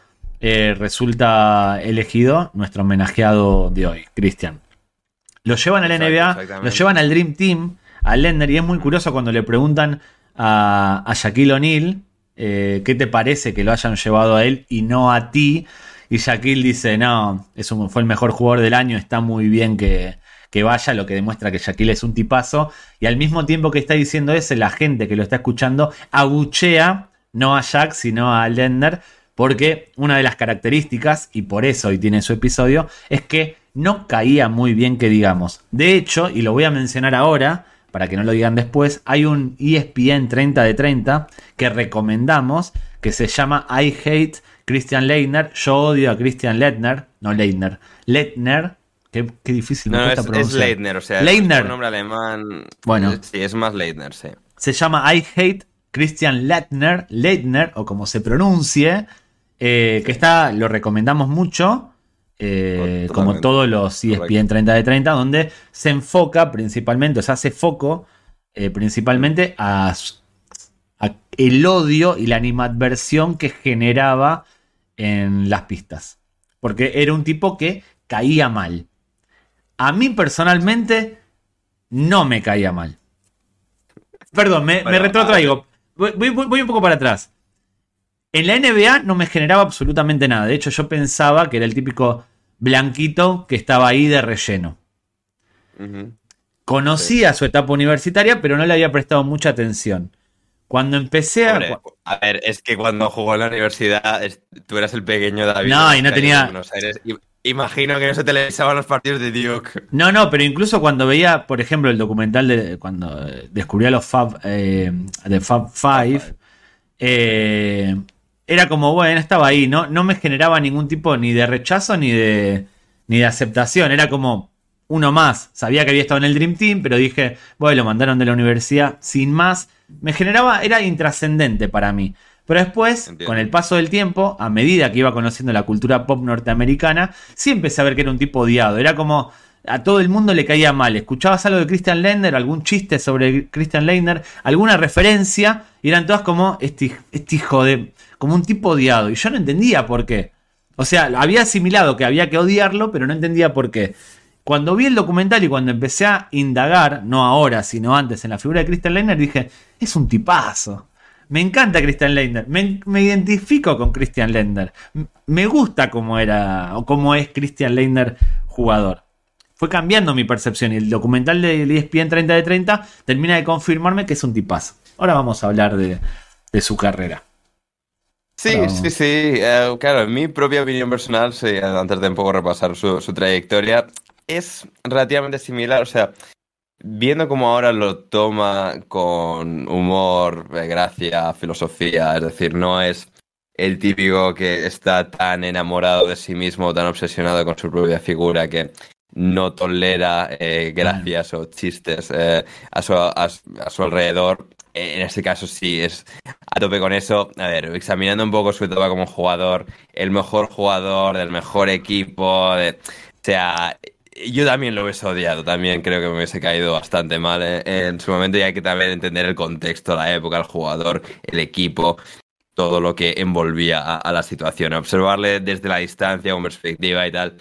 eh, resulta elegido nuestro homenajeado de hoy, Christian. Lo llevan a la Exacto, NBA, lo llevan al Dream Team, a Lendner, y es muy curioso cuando le preguntan a, a Shaquille O'Neal eh, qué te parece que lo hayan llevado a él y no a ti. Y Shaquille dice, no, es un- fue el mejor jugador del año, está muy bien que, que vaya, lo que demuestra que Shaquille es un tipazo. Y al mismo tiempo que está diciendo eso, la gente que lo está escuchando abuchea no a Shaq, sino a Lender, porque una de las características, y por eso hoy tiene su episodio, es que no caía muy bien que digamos. De hecho, y lo voy a mencionar ahora, para que no lo digan después, hay un ESPN 30 de 30 que recomendamos, que se llama I Hate Christian Leitner. Yo odio a Christian Leitner, no Leitner, Leitner, qué, qué difícil No, es, es. Leitner, o sea, Leitner. es un nombre alemán. Bueno. Sí, es más Leitner, sí. se llama I Hate Christian Leitner, Leitner, o como se pronuncie, eh, que está, lo recomendamos mucho, eh, como todos los ESPN Correcto. 30 de 30, donde se enfoca principalmente, o se hace foco eh, principalmente a, el odio y la animadversión que generaba en las pistas. Porque era un tipo que caía mal. A mí personalmente no me caía mal. Perdón, me, retrotraigo. Voy, voy- voy un poco para atrás. En la NBA no me generaba absolutamente nada. De hecho, yo pensaba que era el típico blanquito que estaba ahí de relleno. Conocía su etapa universitaria, pero no le había prestado mucha atención. Cuando empecé a. Hombre, a ver, es que cuando jugó en la universidad, tú eras el pequeño David. No, y no tenía- Imagino que no se televisaban los partidos de Duke. No, no, pero incluso cuando veía, por ejemplo, el documental de cuando descubría los Fab, eh, de Fab Five, eh, era como, bueno, estaba ahí, ¿no? No me generaba ningún tipo ni de rechazo ni de, ni de aceptación. Era como uno más. Sabía que había estado en el Dream Team, pero dije, bueno, lo mandaron de la universidad sin más. Me generaba, era intrascendente para mí. Pero después, Entiendo. con el paso del tiempo, a medida que iba conociendo la cultura pop norteamericana, sí empecé a ver que era un tipo odiado. Era como a todo el mundo le caía mal. Escuchabas algo de Christian Lender, algún chiste sobre Christian Lender, alguna referencia, y eran todas como este, este hijo de. como un tipo odiado. Y yo no entendía por qué. O sea, había asimilado que había que odiarlo, pero no entendía por qué. Cuando vi el documental y cuando empecé a indagar, no ahora, sino antes, en la figura de Christian Leitner, dije, es un tipazo. Me encanta Christian Leitner. Me, identifico con Christian Leitner. M- Me gusta cómo era o cómo es Christian Leitner jugador. Fue cambiando mi percepción y el documental de ESPN 30 de 30 termina de confirmarme que es un tipazo. Ahora vamos a hablar de, de su carrera. Sí, Pero- sí, sí. eh, claro, en mi propia opinión personal, sí, antes de un poco repasar su, su trayectoria, es relativamente similar. O sea, viendo cómo ahora lo toma con humor, eh, gracia, filosofía, es decir, no es el típico que está tan enamorado de sí mismo, tan obsesionado con su propia figura que no tolera eh, gracias o chistes eh, a, su, a su- a su alrededor. Eh, en este caso sí, es a tope con eso. A ver, examinando un poco su etapa como jugador, el mejor jugador del mejor equipo, de- o sea, yo también lo hubiese odiado, también creo que me hubiese caído bastante mal eh, en su momento y hay que también entender el contexto, la época, el jugador, el equipo, todo lo que envolvía a, a la situación. Observarle desde la distancia, con perspectiva y tal,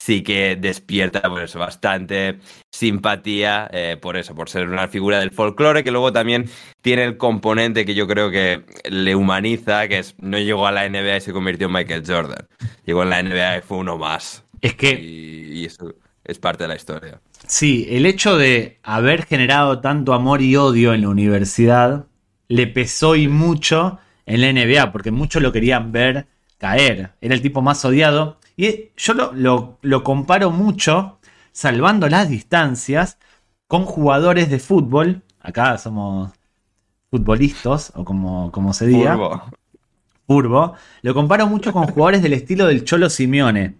sí que despierta pues bastante simpatía eh, por eso, por ser una figura del folclore que luego también tiene el componente que yo creo que le humaniza, que es no llegó a la NBA y se convirtió en Michael Jordan. Llegó en la NBA y fue uno más. Es que... Y, y eso es parte de la historia. Sí, el hecho de haber generado tanto amor y odio en la universidad le pesó y mucho en la NBA, porque muchos lo querían ver caer. Era el tipo más odiado. Y yo lo, lo, comparo mucho, salvando las distancias, con jugadores de fútbol. Acá somos futbolistas, o como, como se diga. Furbo. Furbo. Lo comparo mucho con jugadores del estilo del Cholo Simeone.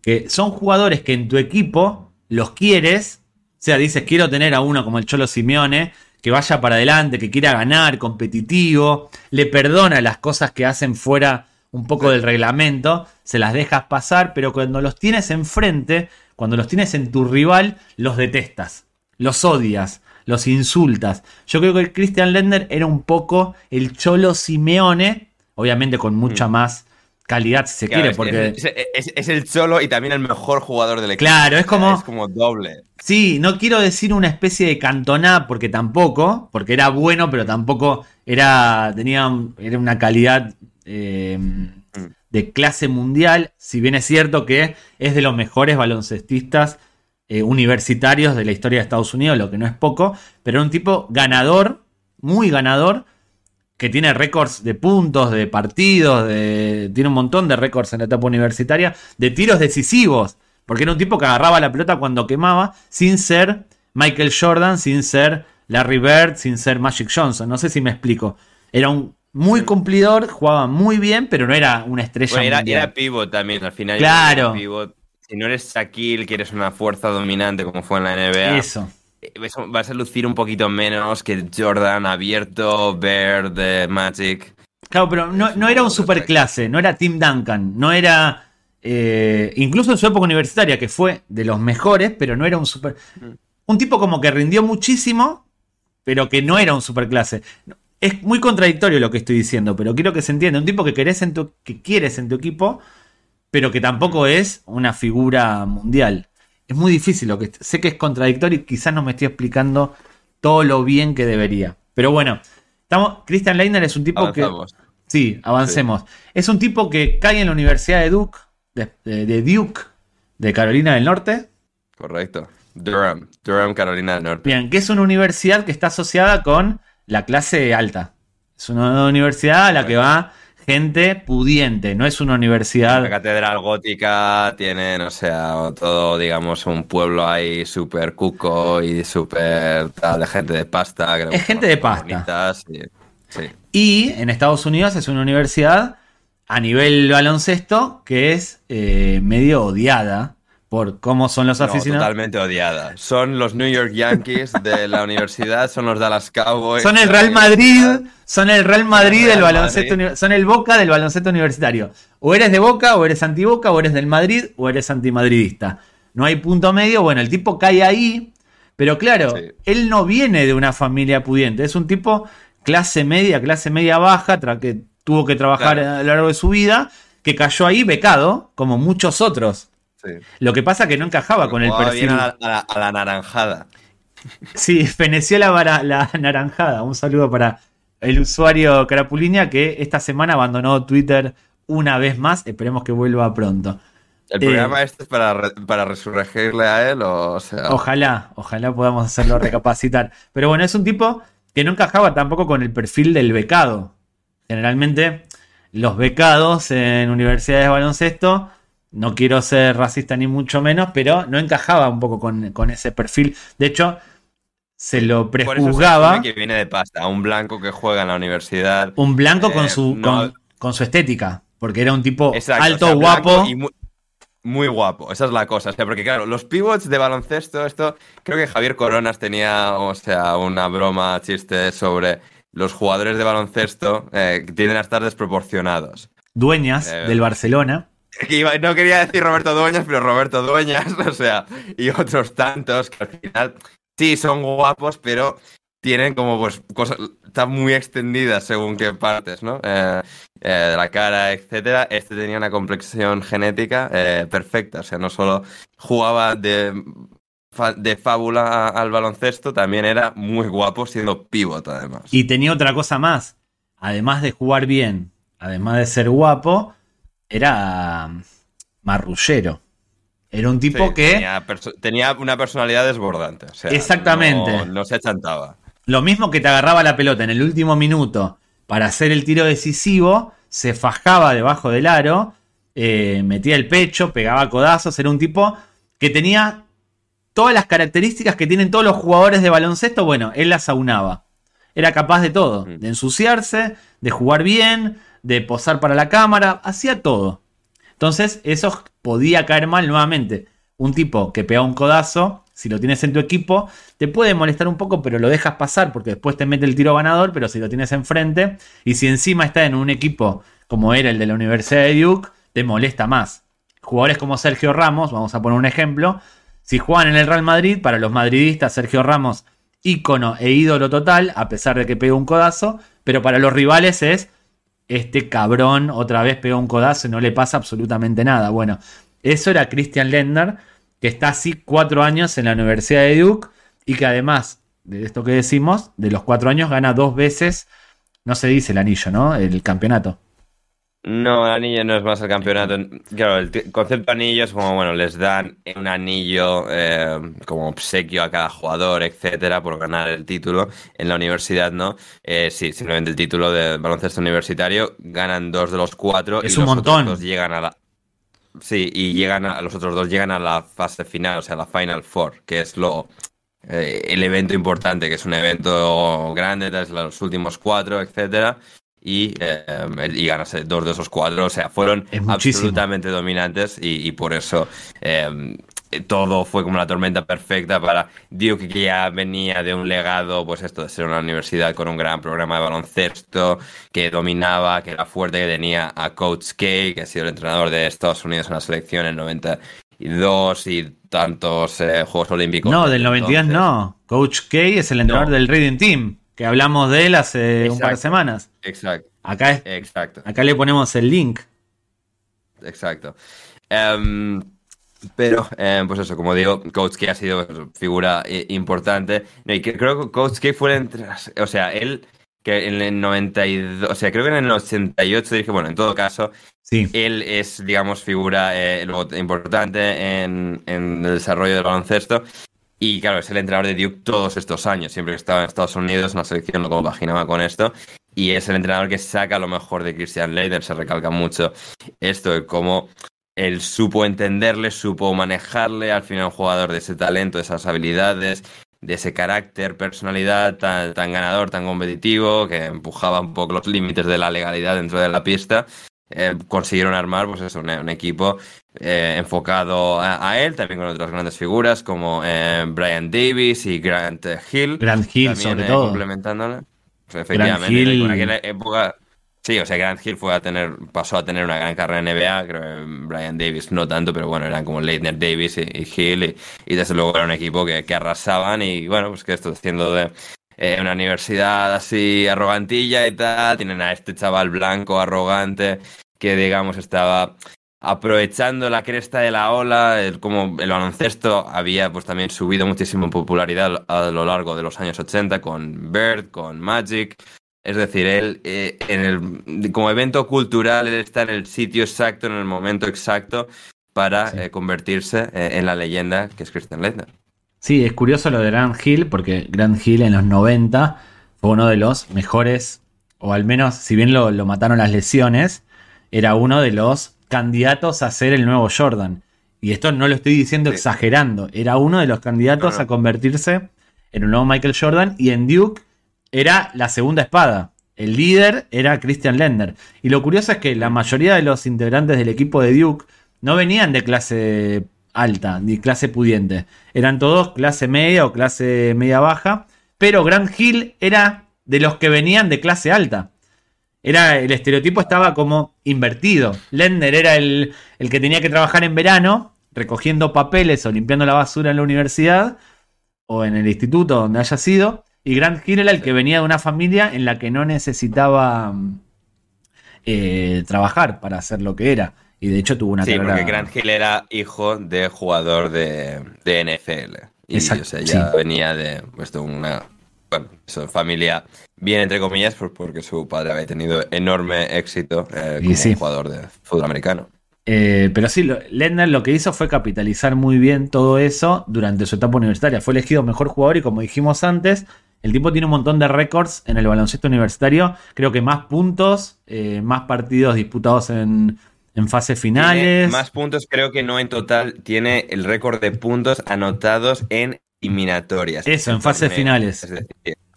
Que son jugadores que en tu equipo los quieres. O sea, dices, quiero tener a uno como el Cholo Simeone, que vaya para adelante, que quiera ganar, competitivo, le perdona las cosas que hacen fuera un poco del reglamento, se las dejas pasar, pero cuando los tienes enfrente, cuando los tienes en tu rival, los detestas, los odias, los insultas. Yo creo que el Christian Lender era un poco el Cholo Simeone, obviamente con mucha mm. más calidad si se quiere, porque... Es, el Cholo y también el mejor jugador del equipo. Claro, es como... Es como doble. Sí, no quiero decir una especie de cantoná, porque tampoco, porque era bueno, pero tampoco era, tenía era una calidad eh, de clase mundial, si bien es cierto que es de los mejores baloncestistas eh, universitarios de la historia de Estados Unidos, lo que no es poco, pero era un tipo ganador, muy ganador, que tiene récords de puntos, de partidos, de, tiene un montón de récords en la etapa universitaria, de tiros decisivos, porque era un tipo que agarraba la pelota cuando quemaba, sin ser Michael Jordan, sin ser Larry Bird, sin ser Magic Johnson, no sé si me explico. Era un muy cumplidor, jugaba muy bien, pero no era una estrella. Bueno, era, era, pivot también, al final. Claro. Si no eres Shaquille, que eres una fuerza dominante como fue en la NBA. Eso. Eh, vas a lucir un poquito menos que Jordan abierto, Bird, Magic. Claro, pero no, era un superclase, no era Tim Duncan, no era. Eh, incluso en su época universitaria, que fue de los mejores, pero no era un super. Mm. Un tipo como que rindió muchísimo, pero que no era un superclase es muy contradictorio lo que estoy diciendo, pero quiero que se entienda. Un tipo que querés en tu, que quieres en tu equipo, pero que tampoco es una figura mundial. Es muy difícil lo que sé que es contradictorio y quizás no me estoy explicando todo lo bien que debería. Pero bueno, estamos. Christian Leitner es un tipo que. Sí, avancemos. Es un tipo que cae en la Universidad de Duke, de, Duke, de Carolina del Norte. Correcto. Durham, Durham, Carolina del Norte. Bien, que es una universidad que está asociada con la clase alta. Es una universidad a la que va gente pudiente, no es una universidad. La catedral gótica tiene, o sea, todo, digamos, un pueblo ahí súper cuco y súper tal, de gente de pasta. es gente de pasta. Y en Estados Unidos es una universidad a nivel baloncesto que es eh, medio odiada por cómo son los aficionados. totalmente odiada. Son los New York Yankees de la universidad, son los Dallas Cowboys. Son el Real Madrid, son el Real Madrid del baloncesto, son el Boca del baloncesto universitario. O eres de Boca, o eres anti-Boca, o eres del Madrid, o eres antimadridista. No hay punto medio. Bueno, el tipo cae ahí, pero claro, él no viene de una familia pudiente. Es un tipo clase media, clase media baja, que tuvo que trabajar a lo largo de su vida, que cayó ahí becado, como muchos otros. Lo que pasa que no encajaba con el perfil. A la, naranjada. Sí, feneció la, la naranjada. Un saludo para el usuario Carapulinia que esta semana abandonó Twitter una vez más. Esperemos que vuelva pronto. ¿El programa eh, este es para, para resurregirle a él? O, sea... Ojalá, ojalá podamos hacerlo recapacitar. Pero bueno, es un tipo que no encajaba tampoco con el perfil del becado. Generalmente, los becados en universidades de baloncesto no quiero ser racista ni mucho menos, pero no encajaba un poco con, ese perfil. De hecho, se lo prejuzgaba. que viene de pasta, un blanco que juega en la universidad. Un blanco con, eh, su, con, su estética, porque era un tipo alto, guapo. Y muy, guapo, esa es la cosa. porque claro, los pivots de baloncesto, esto, creo que Javier Coronas tenía, o sea, una broma, chiste sobre los jugadores de baloncesto eh, que tienden a estar desproporcionados. Dueñas eh, del Barcelona no quería decir Roberto Dueñas, pero Roberto Dueñas, o sea, y otros tantos que al final sí son guapos, pero tienen como pues cosas, está muy extendida según qué partes, ¿no? Eh, eh, de la cara, etcétera. Este tenía una complexión genética eh, perfecta, o sea, no solo jugaba de, de fábula al baloncesto, también era muy guapo siendo pivot además. Y tenía otra cosa más. Además de jugar bien, además de ser guapo, era marrullero. Era un tipo Sí, que tenía, una personalidad desbordante. o sea, Exactamente. No, no se achantaba. lo mismo que te agarraba la pelota en el último minuto para hacer el tiro decisivo, se fajaba debajo del aro, eh, metía el pecho, pegaba codazos. Era un tipo que tenía todas las características que tienen todos los jugadores de baloncesto. Bueno, él las aunaba. Era capaz de todo: Mm. de ensuciarse, de jugar bien, de posar para la cámara, hacía todo. Entonces, eso podía caer mal nuevamente. Un tipo que pega un codazo, si lo tienes en tu equipo, te puede molestar un poco, pero lo dejas pasar porque después te mete el tiro ganador, pero si lo tienes enfrente, y si encima está en un equipo como era el de la Universidad de Duke, te molesta más. Jugadores como Sergio Ramos, vamos a poner un ejemplo, si juegan en el Real Madrid, para los madridistas, Sergio Ramos, ícono e ídolo total, a pesar de que pega un codazo, pero para los rivales es este cabrón otra vez pegó un codazo y no le pasa absolutamente nada. Bueno, eso era Christian Lender, que está así cuatro años en la Universidad de Duke y que además de esto que decimos, de los cuatro años gana dos veces, no se dice el anillo, ¿no? El campeonato. No, el anillo no es más el campeonato. Claro, el concepto anillo es como, bueno, les dan un anillo eh, como obsequio a cada jugador, etcétera, por ganar el título. En la universidad, ¿no? Eh, sí, simplemente el título de baloncesto universitario. Ganan dos de los cuatro Es y un los montón. otros dos llegan a la. Sí, y llegan a los otros dos llegan a la fase final, o sea, la Final Four, que es lo eh, el evento importante, que es un evento grande, tras los últimos cuatro, etcétera. Y, eh, y ganarse dos de esos cuatro, o sea, fueron absolutamente dominantes y, y por eso eh, todo fue como la tormenta perfecta para Duke, que ya venía de un legado, pues esto de ser una universidad con un gran programa de baloncesto, que dominaba, que era fuerte, que tenía a Coach K, que ha sido el entrenador de Estados Unidos en la selección en 92 y tantos eh, Juegos Olímpicos. No, del 92 entonces. no. Coach K es el entrenador No. del Reading Team, que hablamos de él hace un par de semanas. Exacto, Acá, es- exacto. acá le ponemos el link. Exacto. Em, pero, em, pues eso, como digo, Coach K ha sido figura eh, importante. No, y creo que Coach K fue entre las- O sea, él, que en el 92, o sea, creo que en el 88 dije, bueno, en todo caso, Sí. él es, digamos, figura eh, importante en, en el desarrollo del baloncesto. Y claro, es el entrenador de Duke todos estos años. Siempre que estaba en Estados Unidos, en la selección lo compaginaba con esto. Y es el entrenador que saca lo mejor de Christian Leitner. Se recalca mucho esto de cómo él supo entenderle, supo manejarle al final un jugador de ese talento, de esas habilidades, de ese carácter, personalidad tan, ganador, tan competitivo, que empujaba un poco los límites de la legalidad dentro de la pista. Eh, consiguieron armar pues eso, un equipo eh, enfocado a, a él, también con otras grandes figuras como eh, Brian Davis y Grant Hill. Grant Hill, también, sobre eh, todo. complementándole. Pues, efectivamente, Hill- en aquella época. Sí, o sea, Grant Hill fue a tener, pasó a tener una gran carrera en NBA, creo que Brian Davis no tanto, pero bueno, eran como Leitner Davis y, y Hill, y, y desde luego era un equipo que, que arrasaban, y bueno, pues que esto haciendo de eh, una universidad así arrogantilla y tal, tienen a este chaval blanco arrogante que digamos estaba aprovechando la cresta de la ola, el- como el baloncesto había pues también subido muchísimo en popularidad a lo largo de los años 80 con Bird, con Magic. Es decir, él eh, en el, como evento cultural, él está en el sitio exacto, en el momento exacto para Sí. eh, convertirse eh, en la leyenda que es Christian Leitner. Sí, es curioso lo de Grant Hill, porque Grant Hill en los 90 fue uno de los mejores, o al menos, si bien lo, lo mataron las lesiones, era uno de los candidatos a ser el nuevo Jordan. Y esto no lo estoy diciendo Sí. exagerando, era uno de los candidatos No, no. a convertirse en un nuevo Michael Jordan, y en Duke era la segunda espada. El líder era Christian Lender. Y lo curioso es que la mayoría de los integrantes del equipo de Duke no venían de clase alta ni clase pudiente. Eran todos clase media o clase media baja. Pero Grant Hill era de los que venían de clase alta. Era, el estereotipo estaba como invertido. Lender era el, el que tenía que trabajar en verano, recogiendo papeles o limpiando la basura en la universidad o en el instituto donde haya sido. Y Grant Hill era el que venía de una familia en la que no necesitaba eh, trabajar para hacer lo que era. Y de hecho tuvo una Sí, carrera- porque Grant Hill era hijo de jugador de, de NFL. Y Exacto, o sea, ya sí. venía de, pues, de una bueno, eso, familia bien, entre comillas, pues porque su padre había tenido enorme éxito eh, como sí. jugador de fútbol americano. Eh, pero sí, Lendner lo que hizo fue capitalizar muy bien todo eso durante su etapa universitaria. Fue elegido mejor jugador y como dijimos antes, el tipo tiene un montón de récords en el baloncesto universitario. Creo que más puntos, eh, más partidos disputados en, en fases Tiene finales. más puntos, creo que no en total, tiene el récord de puntos anotados en eliminatorias. Eso, en fases finales. Es decir,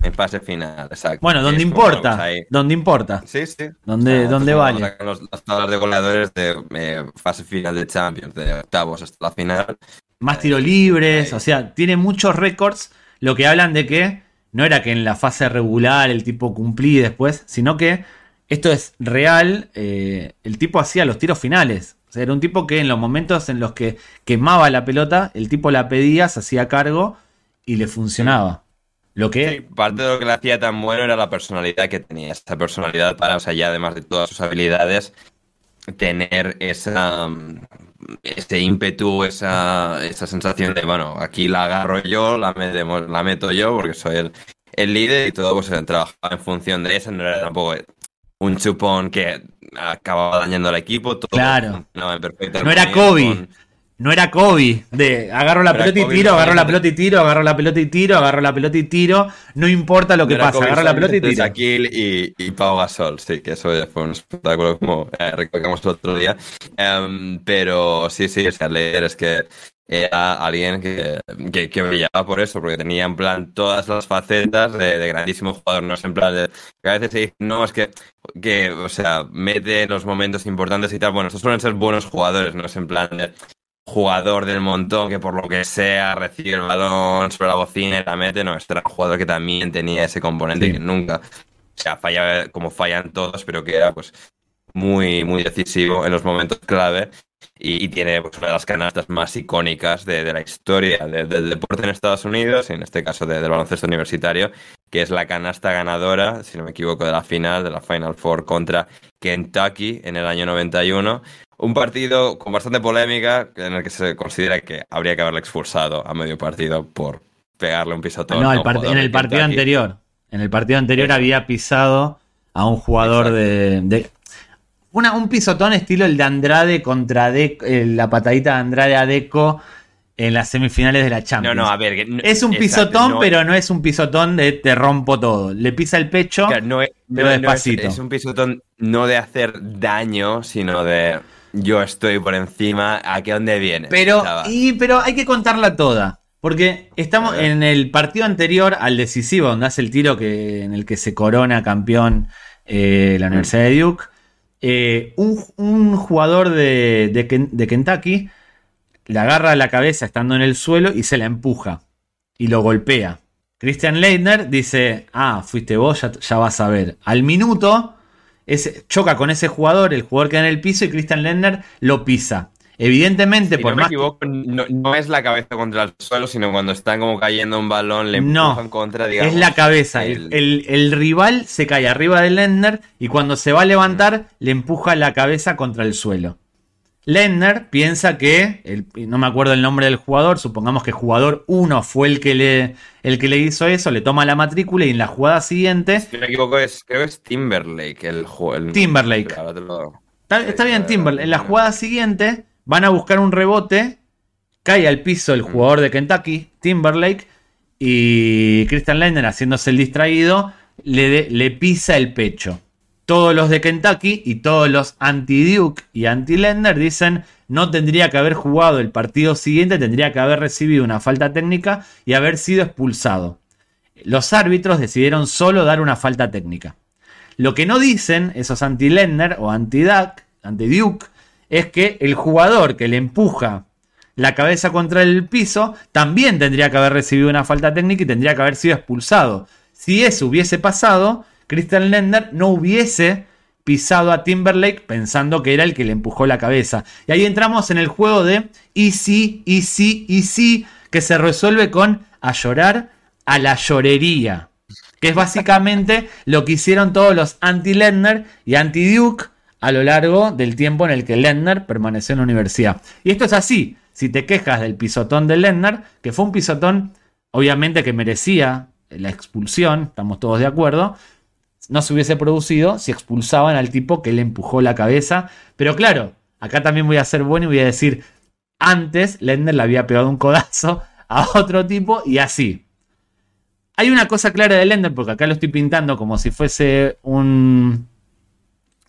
en fase final, exacto. Bueno, donde es como, importa. pues, Donde importa. Sí, sí. ¿Dónde- dónde pues, vale? Los, las tablas de goleadores de eh, fase final de Champions, de octavos hasta la final. Más tiros libres. O sea, tiene muchos récords. Lo que hablan de que no era que en la fase regular el tipo cumplía después, sino que esto es real. eh, el tipo hacía los tiros finales. O sea, era un tipo que en los momentos en los que quemaba la pelota, el tipo la pedía, se hacía cargo y le funcionaba. Lo que Sí, parte de lo que le hacía tan bueno era la personalidad que tenía. Esa personalidad para, o sea, ya además de todas sus habilidades, tener esa, mm, ese ímpetu, esa, esa sensación de, bueno, aquí la agarro yo, la, metemos- la meto yo porque soy el, el líder y todo pues trabajaba en función de eso. No era tampoco un chupón que acababa dañando al equipo. Todo Claro. No era Kobe. No era Kobe, de agarro la No pelota y tiro, no, agarro la pelota y tiro, agarro la pelota y tiro, agarro la pelota y tiro. No importa lo que pasa, agarro la pelota y tiro. Shaquille y, y Pau Gasol, sí, que eso ya fue un espectáculo como eh, recordamos el otro día. Em, pero sí, sí, o sea, leer es que era alguien que, que, que brillaba por eso, porque tenía en plan todas las facetas de, de grandísimo jugador, no es en plan de que a veces se dice, no, es que, que, o sea, mete los momentos importantes y tal. Bueno, estos suelen ser buenos jugadores, no es en plan de jugador del montón que por lo que sea recibe el balón sobre la bocina y la mete, no, este era un jugador que también tenía ese componente Sí. que nunca, o sea, fallaba como fallan todos, pero que era pues muy, muy decisivo en los momentos clave y, y tiene pues, una de las canastas más icónicas de, de la historia de- del deporte en Estados Unidos, y en este caso de- del baloncesto universitario, que es la canasta ganadora, si no me equivoco, de la final, de la Final Four contra Kentucky en el año 91. Un partido con bastante polémica en el que se considera que habría que haberle expulsado a medio partido por pegarle un pisotón. No, el un en el partido Kentucky. anterior. En el partido anterior había pisado a un jugador de. de- una, un pisotón estilo el de Andrade contra De- eh, la patadita de Andrade a Deco en las semifinales de la No, Champions. no, a ver. que no- es un exacto, pisotón, no- pero no es un pisotón de te rompo todo. Le pisa el pecho. Claro, no es, pero no- no es- despacito. es un pisotón no de hacer daño, sino de yo estoy por encima, ¿a qué dónde viene? Pero, y, pero hay que contarla toda. Porque estamos en el partido anterior al decisivo, donde hace el tiro que, en el que se corona campeón eh, la Universidad de Duke. Eh, un, jugador de, de Ken- de Kentucky le agarra la cabeza estando en el suelo y se la empuja. Y lo golpea. Christian Leitner dice: Ah, fuiste vos, ya, vas a ver. Al minuto, choca con ese jugador, el jugador queda en el piso y Christian Leitner lo pisa. Evidentemente, Si por no me más que- equivoco, no, no es la cabeza contra el suelo, sino cuando están como cayendo un balón, le No, empujan contra, digamos. es la cabeza. El, el- rival se cae arriba de Lendner y cuando se va a levantar le empuja la cabeza contra el suelo. Lendner piensa que, el- no me acuerdo el nombre del jugador, supongamos que jugador 1 fue el que, le, el que le hizo eso, le toma la matrícula y en la jugada siguiente, Si no me equivoco, es, creo que es Timberlake el juego. Timberlake. Está, está bien Timber, en la jugada siguiente van a buscar un rebote, cae al piso el jugador de Kentucky, Timberlake, y Christian Lender haciéndose el distraído, le, de- le pisa el pecho. Todos los de Kentucky y todos los anti-Duke y anti-Lender dicen no tendría que haber jugado el partido siguiente, tendría que haber recibido una falta técnica y haber sido expulsado. Los árbitros decidieron solo dar una falta técnica. Lo que no dicen esos anti-Lender o anti-Duke anti es que el jugador que le empuja la cabeza contra el piso también tendría que haber recibido una falta técnica y tendría que haber sido expulsado. Si eso hubiese pasado, Christian Lender no hubiese pisado a Timberlake pensando que era el que le empujó la cabeza. Y ahí entramos en el juego de y sí, y sí, y sí, que se resuelve con a llorar a la llorería. Que es básicamente lo que hicieron todos los anti-Lendner y anti-Duke a lo largo del tiempo en el que Lendner permaneció en la universidad. Y esto es así. Si te quejas del pisotón de Lendner, que fue un pisotón obviamente que merecía la expulsión, estamos todos de acuerdo, no se hubiese producido si expulsaban al tipo que le empujó la cabeza. Pero claro, acá también voy a ser bueno y voy a decir, antes Lendner le había pegado un codazo a otro tipo y así. Hay una cosa clara de Lender, porque acá lo estoy pintando como si fuese un,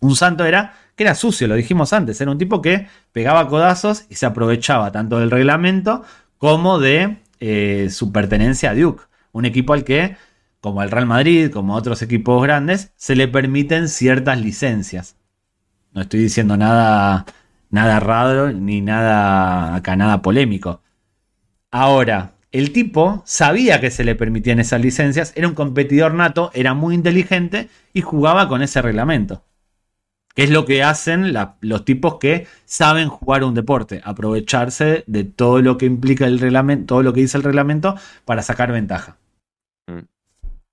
un santo, era que era sucio, lo dijimos antes, era un tipo que pegaba codazos y se aprovechaba tanto del reglamento como de eh, su pertenencia a Duke, un equipo al que, como el Real Madrid, como otros equipos grandes, se le permiten ciertas licencias. No estoy diciendo nada, nada raro ni nada acá, nada polémico. Ahora, el tipo sabía que se le permitían esas licencias, era un competidor nato, era muy inteligente y jugaba con ese reglamento. Que es lo que hacen los tipos que saben jugar un deporte, aprovecharse de todo lo que implica el reglamento, todo lo que dice el reglamento para sacar ventaja. Mm.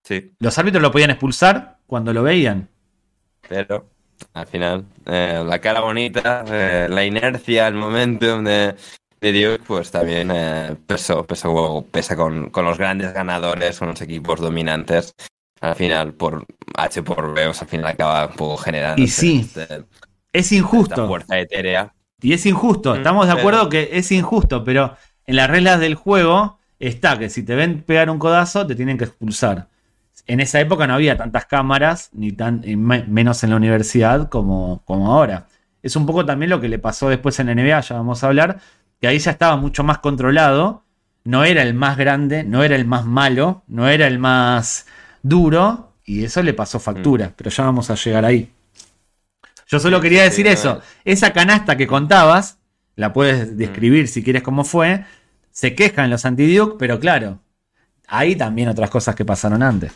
Sí. Los árbitros lo podían expulsar cuando lo veían. Pero al final, eh, la cara bonita, eh, la inercia, el momentum de, de Duke, pues también eh, pesó, pesa con, los grandes ganadores, con los equipos dominantes. Al final, por H por B, al final acaba un poco generando. Y sí, este, es injusto. fuerza etérea. Y es injusto, mm, estamos de acuerdo que es injusto, pero en las reglas del juego está que si te ven pegar un codazo, te tienen que expulsar. En esa época no había tantas cámaras, ni tan, menos en la universidad como, como ahora. Es un poco también lo que le pasó después en la NBA, ya vamos a hablar, que ahí ya estaba mucho más controlado, no era el más grande, no era el más malo, no era el más duro, y eso le pasó factura, mm. pero ya vamos a llegar ahí. Yo solo quería decir eso, esa canasta que contabas, la puedes mm. describir si quieres cómo fue, se quejan los anti-Duke, pero claro, hay también otras cosas que pasaron antes.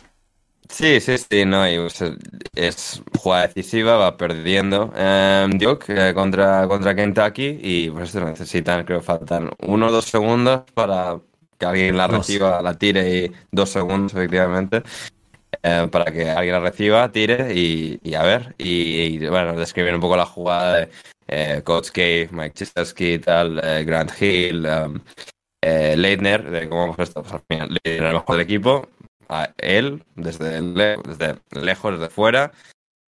Sí, sí, sí, no, es jugada decisiva, va perdiendo eh, Duke contra, contra Kentucky y pues esto necesitan, creo, faltan uno o dos segundos para que alguien la reciba, la tire y dos segundos efectivamente eh, para que alguien la reciba, tire y, a ver, y, bueno, describir un poco la jugada de eh, Coach K, Mike Chistersky, tal, eh, Grant Hill, Leitner, de cómo hemos estado pues, al final, Leitner el mejor del equipo, a él desde, desde lejos, desde fuera,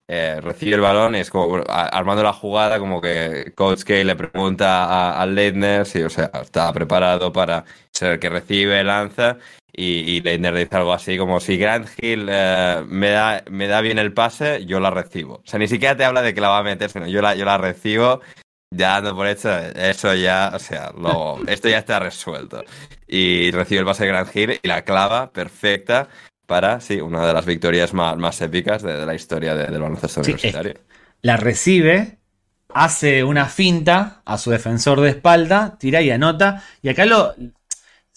eh, recibe el balón y es como armando la jugada, como que Coach K le pregunta a, Leitner si o sea, está preparado para el que recibe, lanza. Y, y Leitner dice algo así como si Grant Hill eh, me, da, me da bien el pase, yo la recibo. O sea, ni siquiera te habla de que la va a meter, sino yo la, yo la recibo ya dando por hecho, eso ya, o sea, lo, esto ya está resuelto. Y recibe el pase de Grand Hill y la clava perfecta para, sí, una de las victorias más, más épicas de, la historia del baloncesto universitario. La recibe, hace una finta a su defensor de espalda, tira y anota. Y acá lo.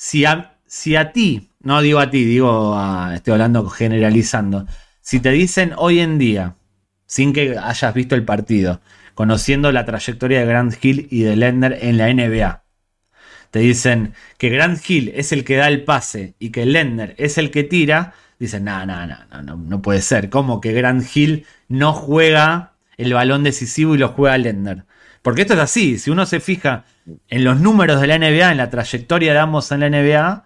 Si a, si a ti, no digo a ti, digo a, estoy hablando generalizando. Si te dicen hoy en día, sin que hayas visto el partido, conociendo la trayectoria de Grant Hill y de Lender en la NBA. Te dicen que Grant Hill es el que da el pase y que Lender es el que tira. Dicen, no, no, no, no, no puede ser. ¿Cómo que Grant Hill no juega el balón decisivo y lo juega Lender? Porque esto es así. Si uno se fija en los números de la NBA, en la trayectoria de ambos en la NBA,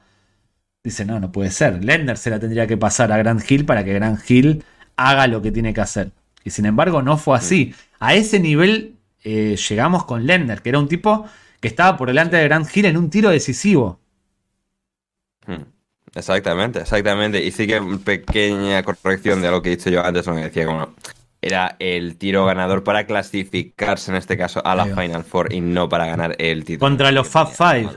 dice, no, no puede ser. Lender se la tendría que pasar a Grant Hill para que Grant Hill haga lo que tiene que hacer. Y sin embargo, no fue así. A ese nivel eh, llegamos con Lender, que era un tipo que estaba por delante de Grand Hill en un tiro decisivo. Hmm. Exactamente, exactamente. Y sí que pequeña corrección de lo que he dicho yo antes, donde decía como era el tiro ganador para clasificarse en este caso a la Final Four y no para ganar el título. Contra los Fab Five.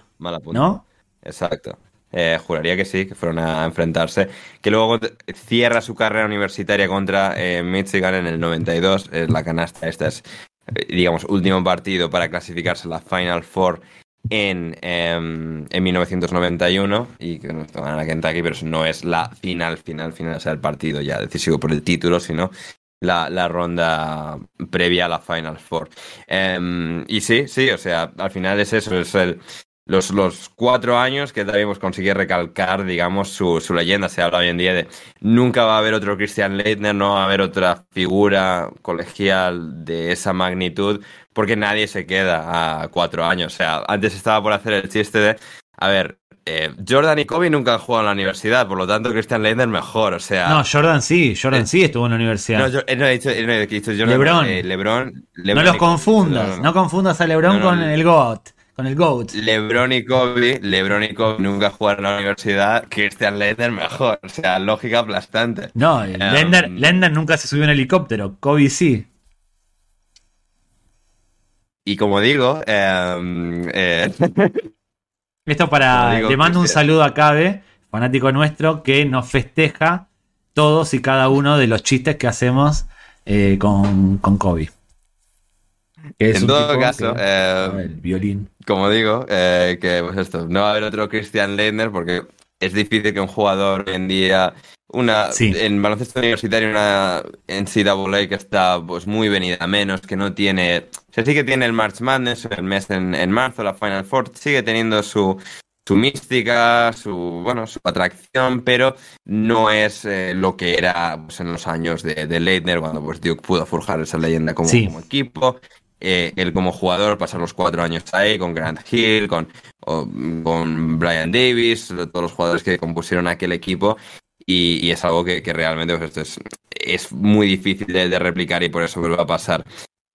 ¿No? Exacto. Eh, juraría que sí, que fueron a enfrentarse. Que luego cierra su carrera universitaria contra eh, Michigan en el 92. Es la canasta, esta es, eh, digamos, último partido para clasificarse a la Final Four en, em, en 1991. Y que no van a Kentucky, pero no es la final, final, final, o sea, el partido ya decisivo por el título, sino la, la, ronda previa a la Final Four. Em, y sí, sí, o sea, al final es eso, es el, los, los cuatro años que pues, consigue recalcar, digamos, su, su, leyenda. Se habla hoy en día de nunca va a haber otro Christian Leitner, no va a haber otra figura colegial de esa magnitud, porque nadie se queda a cuatro años. O sea, antes estaba por hacer el chiste de, a ver, eh, Jordan y Kobe nunca han jugado en la universidad, por lo tanto Christian Leitner mejor, o sea... No, Jordan sí, Jordan eh, sí estuvo en la universidad. No, yo, no he dicho, no he dicho Jordan, Lebron. Eh, Lebron, No los confundas, no, confundas a Lebron con el GOAT. Con el GOAT. Lebron y Kobe, Lebron y Kobe nunca jugaron en la universidad, Christian Leitner mejor, o sea, lógica aplastante. No, um, nunca se subió en helicóptero, Kobe sí. Y como digo, eh, Esto para. Le mando un saludo a Cabe, fanático nuestro, que nos festeja todos y cada uno de los chistes que hacemos eh, con, con Kobe. en todo caso, eh, el violín. Como digo, eh, que pues esto, no va a haber otro Christian Leitner porque es difícil que un jugador hoy en día, una en baloncesto universitario, una NCAA que está pues muy venida menos, que no tiene se sí que tiene el March Madness, el mes en, marzo, la Final Four, sigue teniendo su, su mística, su bueno, su atracción, pero no es eh, lo que era pues, en los años de, de Leitner, cuando pues, Duke pudo forjar esa leyenda como, como equipo. Eh, él como jugador pasar los cuatro años ahí con Grant Hill, con, con Brian Davis, todos los jugadores que compusieron aquel equipo. Y, es algo que, realmente pues, es, es, muy difícil de, replicar y por eso vuelve a pasar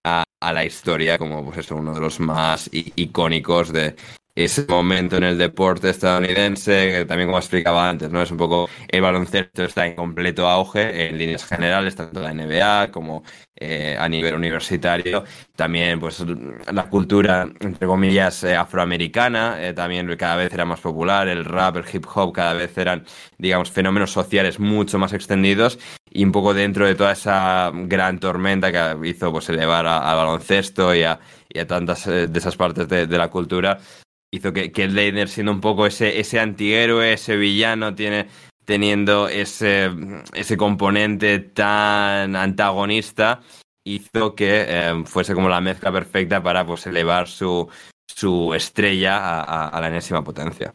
a, la historia como pues eso, uno de los más icónicos de, ese momento en el deporte estadounidense, que también como explicaba antes, ¿no? Es un poco el baloncesto está en completo auge en líneas generales, tanto la NBA como eh, a nivel universitario. También, pues, la cultura, entre comillas, eh, afroamericana, eh, también cada vez era más popular, el rap, el hip hop, cada vez eran, digamos, fenómenos sociales mucho más extendidos y un poco dentro de toda esa gran tormenta que hizo pues elevar al baloncesto y a, y a tantas de esas partes de, de la cultura hizo que, que Leitner siendo un poco ese, ese antihéroe, ese villano, tiene, teniendo ese, ese componente tan antagonista, hizo que eh, fuese como la mezcla perfecta para pues, elevar su, su estrella a, la enésima potencia.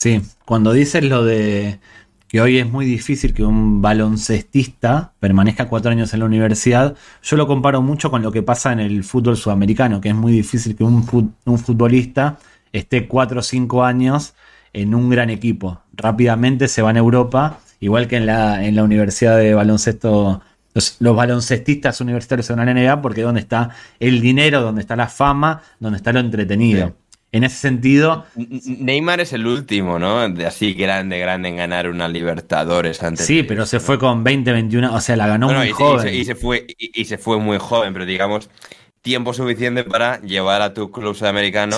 Sí, cuando dices lo de que hoy es muy difícil que un baloncestista permanezca cuatro años en la universidad, yo lo comparo mucho con lo que pasa en el fútbol sudamericano, que es muy difícil que un, un futbolista esté 4 o 5 años en un gran equipo. Rápidamente se va a Europa, igual que en la, en la Universidad de Baloncesto. Los, baloncestistas universitarios se van a la NBA porque es donde está el dinero, donde está la fama, donde está lo entretenido. En ese sentido. Neymar es el último, ¿no? De así grande, grande en ganar una Libertadores antes. Sí, pero se fue con 20, 21, o sea, la ganó muy joven. Y se, fue, y, se fue muy joven, pero digamos, tiempo suficiente para llevar a tu club sudamericano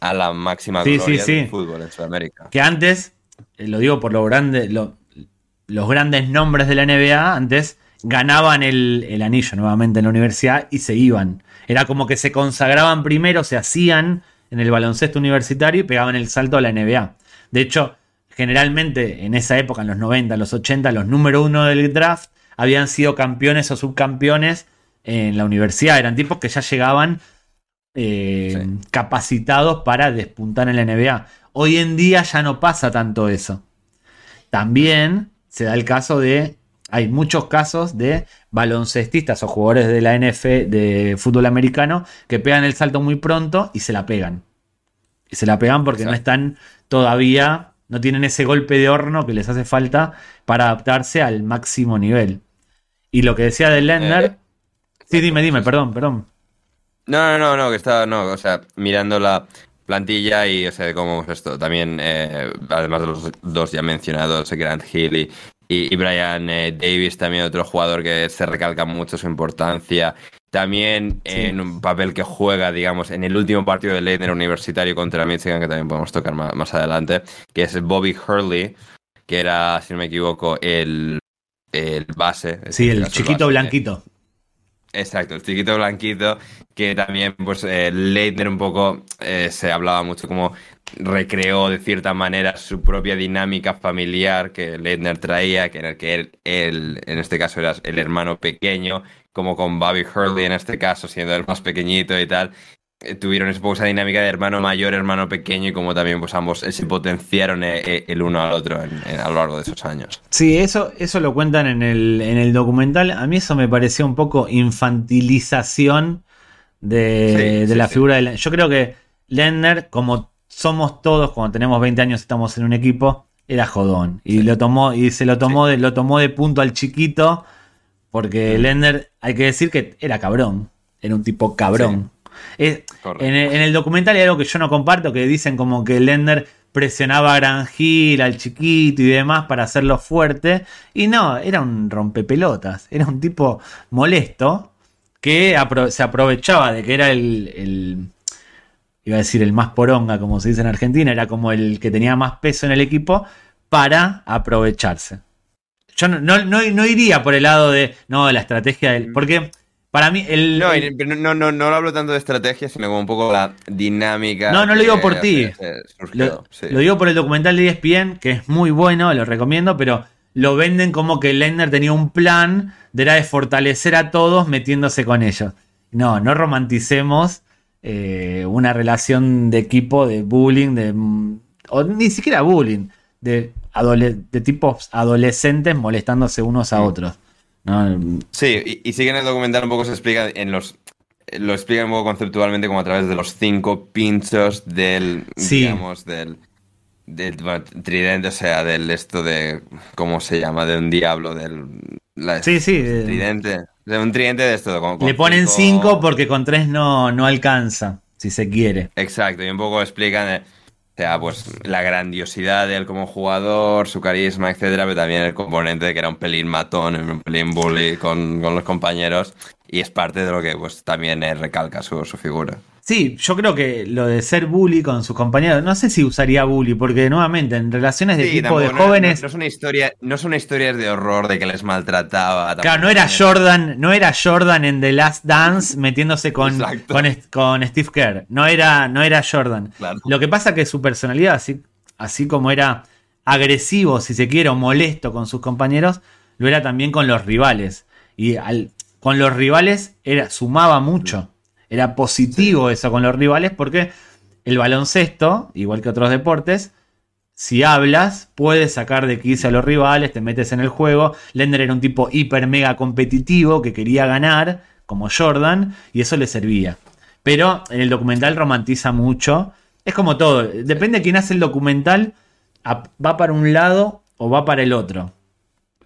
a la máxima gloria del fútbol en Sudamérica. Que antes, eh, lo digo por lo grande, los grandes nombres de la NBA, antes ganaban el, anillo nuevamente en la universidad y se iban. Era como que se consagraban primero, se hacían en el baloncesto universitario y pegaban el salto a la NBA. De hecho, generalmente en esa época, en los 90, los 80, los número uno del draft habían sido campeones o subcampeones en la universidad. Eran tipos que ya llegaban eh, capacitados para despuntar en la NBA. Hoy en día ya no pasa tanto eso. También se da el caso de. Hay muchos casos de baloncestistas o jugadores de la NF de fútbol americano que pegan el salto muy pronto y se la pegan. Y se la pegan porque no están todavía, no tienen ese golpe de horno que les hace falta para adaptarse al máximo nivel. Y lo que decía de Lender. Eh, sí, dime, dime, perdón, perdón. No, no, no, no, que estaba, no, o sea, mirando la plantilla y, o sea, cómo esto, también, eh, además de los dos ya mencionados, Grant Hill y, y, Brian eh, Davis, también otro jugador que se recalca mucho su importancia. También en un papel que juega, digamos, en el último partido de Leitner universitario contra Michigan, que también podemos tocar más, más adelante, que es Bobby Hurley, que era, si no me equivoco, el, el base. Sí, el chiquito blanquito. Exacto, el chiquito blanquito, que también, pues, eh, Leitner un poco eh, se hablaba mucho como recreó de cierta manera su propia dinámica familiar que Leitner traía, que en el que él, en este caso era el hermano pequeño, como con Bobby Hurley en este caso, siendo el más pequeñito y tal. Eh, tuvieron esa dinámica de hermano mayor, hermano pequeño y como también pues ambos se potenciaron el uno al otro a lo largo de esos años. Sí, eso, eso lo cuentan en el, en el documental. A mí eso me pareció un poco infantilización de, la figura de... Yo creo que Lender, como somos todos cuando tenemos 20 años estamos en un equipo, era jodón. Y lo tomó, y se lo tomó de, lo tomó de punto al chiquito. Porque Lender, hay que decir que era cabrón. Era un tipo cabrón. En, el, documental hay algo que yo no comparto, que dicen como que Lender presionaba a Gran al chiquito y demás para hacerlo fuerte. Y no, era un rompepelotas. Era un tipo molesto que se aprovechaba de que era el iba a decir el más poronga, como se dice en Argentina, era como el que tenía más peso en el equipo para aprovecharse. Yo no, no, iría por el lado de, no, la estrategia del... Porque para mí el... No, no, no, no, hablo tanto de estrategia, sino como un poco la dinámica. No, no lo digo por ti. lo, lo, digo por el documental de ESPN, que es muy bueno, lo recomiendo, pero lo venden como que Lender tenía un plan de, era de fortalecer a todos metiéndose con ellos. No, no romanticemos eh, una relación de equipo de bullying, de, o ni siquiera bullying, de, de tipos adolescentes molestándose unos a otros. Sí, y, y en el documental un poco se explica en los lo explica un poco conceptualmente como a través de los cinco pinchos del, digamos, del, del tridente, o sea, del esto de, ¿cómo se llama? De un diablo, del... sí, sí. Tridente. De un tridente de esto. Le ponen 5 porque con 3 no, no alcanza, si se quiere. Exacto, y un poco explican eh, o sea, pues la grandiosidad de él como jugador, su carisma, etcétera, pero también el componente de que era un pelín matón, un pelín bully con, con los compañeros, y es parte de lo que pues también recalca su, su figura. Sí, yo creo que lo de ser bully con sus compañeros, no sé si usaría bully, porque nuevamente en relaciones de tipo de jóvenes. No, es una historia, no son historias de horror de que les maltrataba. Claro, no era Jordan, no era Jordan en The Last Dance metiéndose con, con, Steve Kerr. No era, no era Jordan. Lo que pasa que su personalidad, así, así como era agresivo, si se quiere, o molesto con sus compañeros, lo era también con los rivales. Y al, con los rivales era, sumaba mucho. Era positivo eso con los rivales porque el baloncesto, igual que otros deportes, si hablas, puedes sacar de quicio a los rivales, te metes en el juego. Lender era un tipo hiper mega competitivo que quería ganar, como Jordan, y eso le servía. Pero en el documental romantiza mucho. Es como todo, depende de quién hace el documental, va para un lado o va para el otro.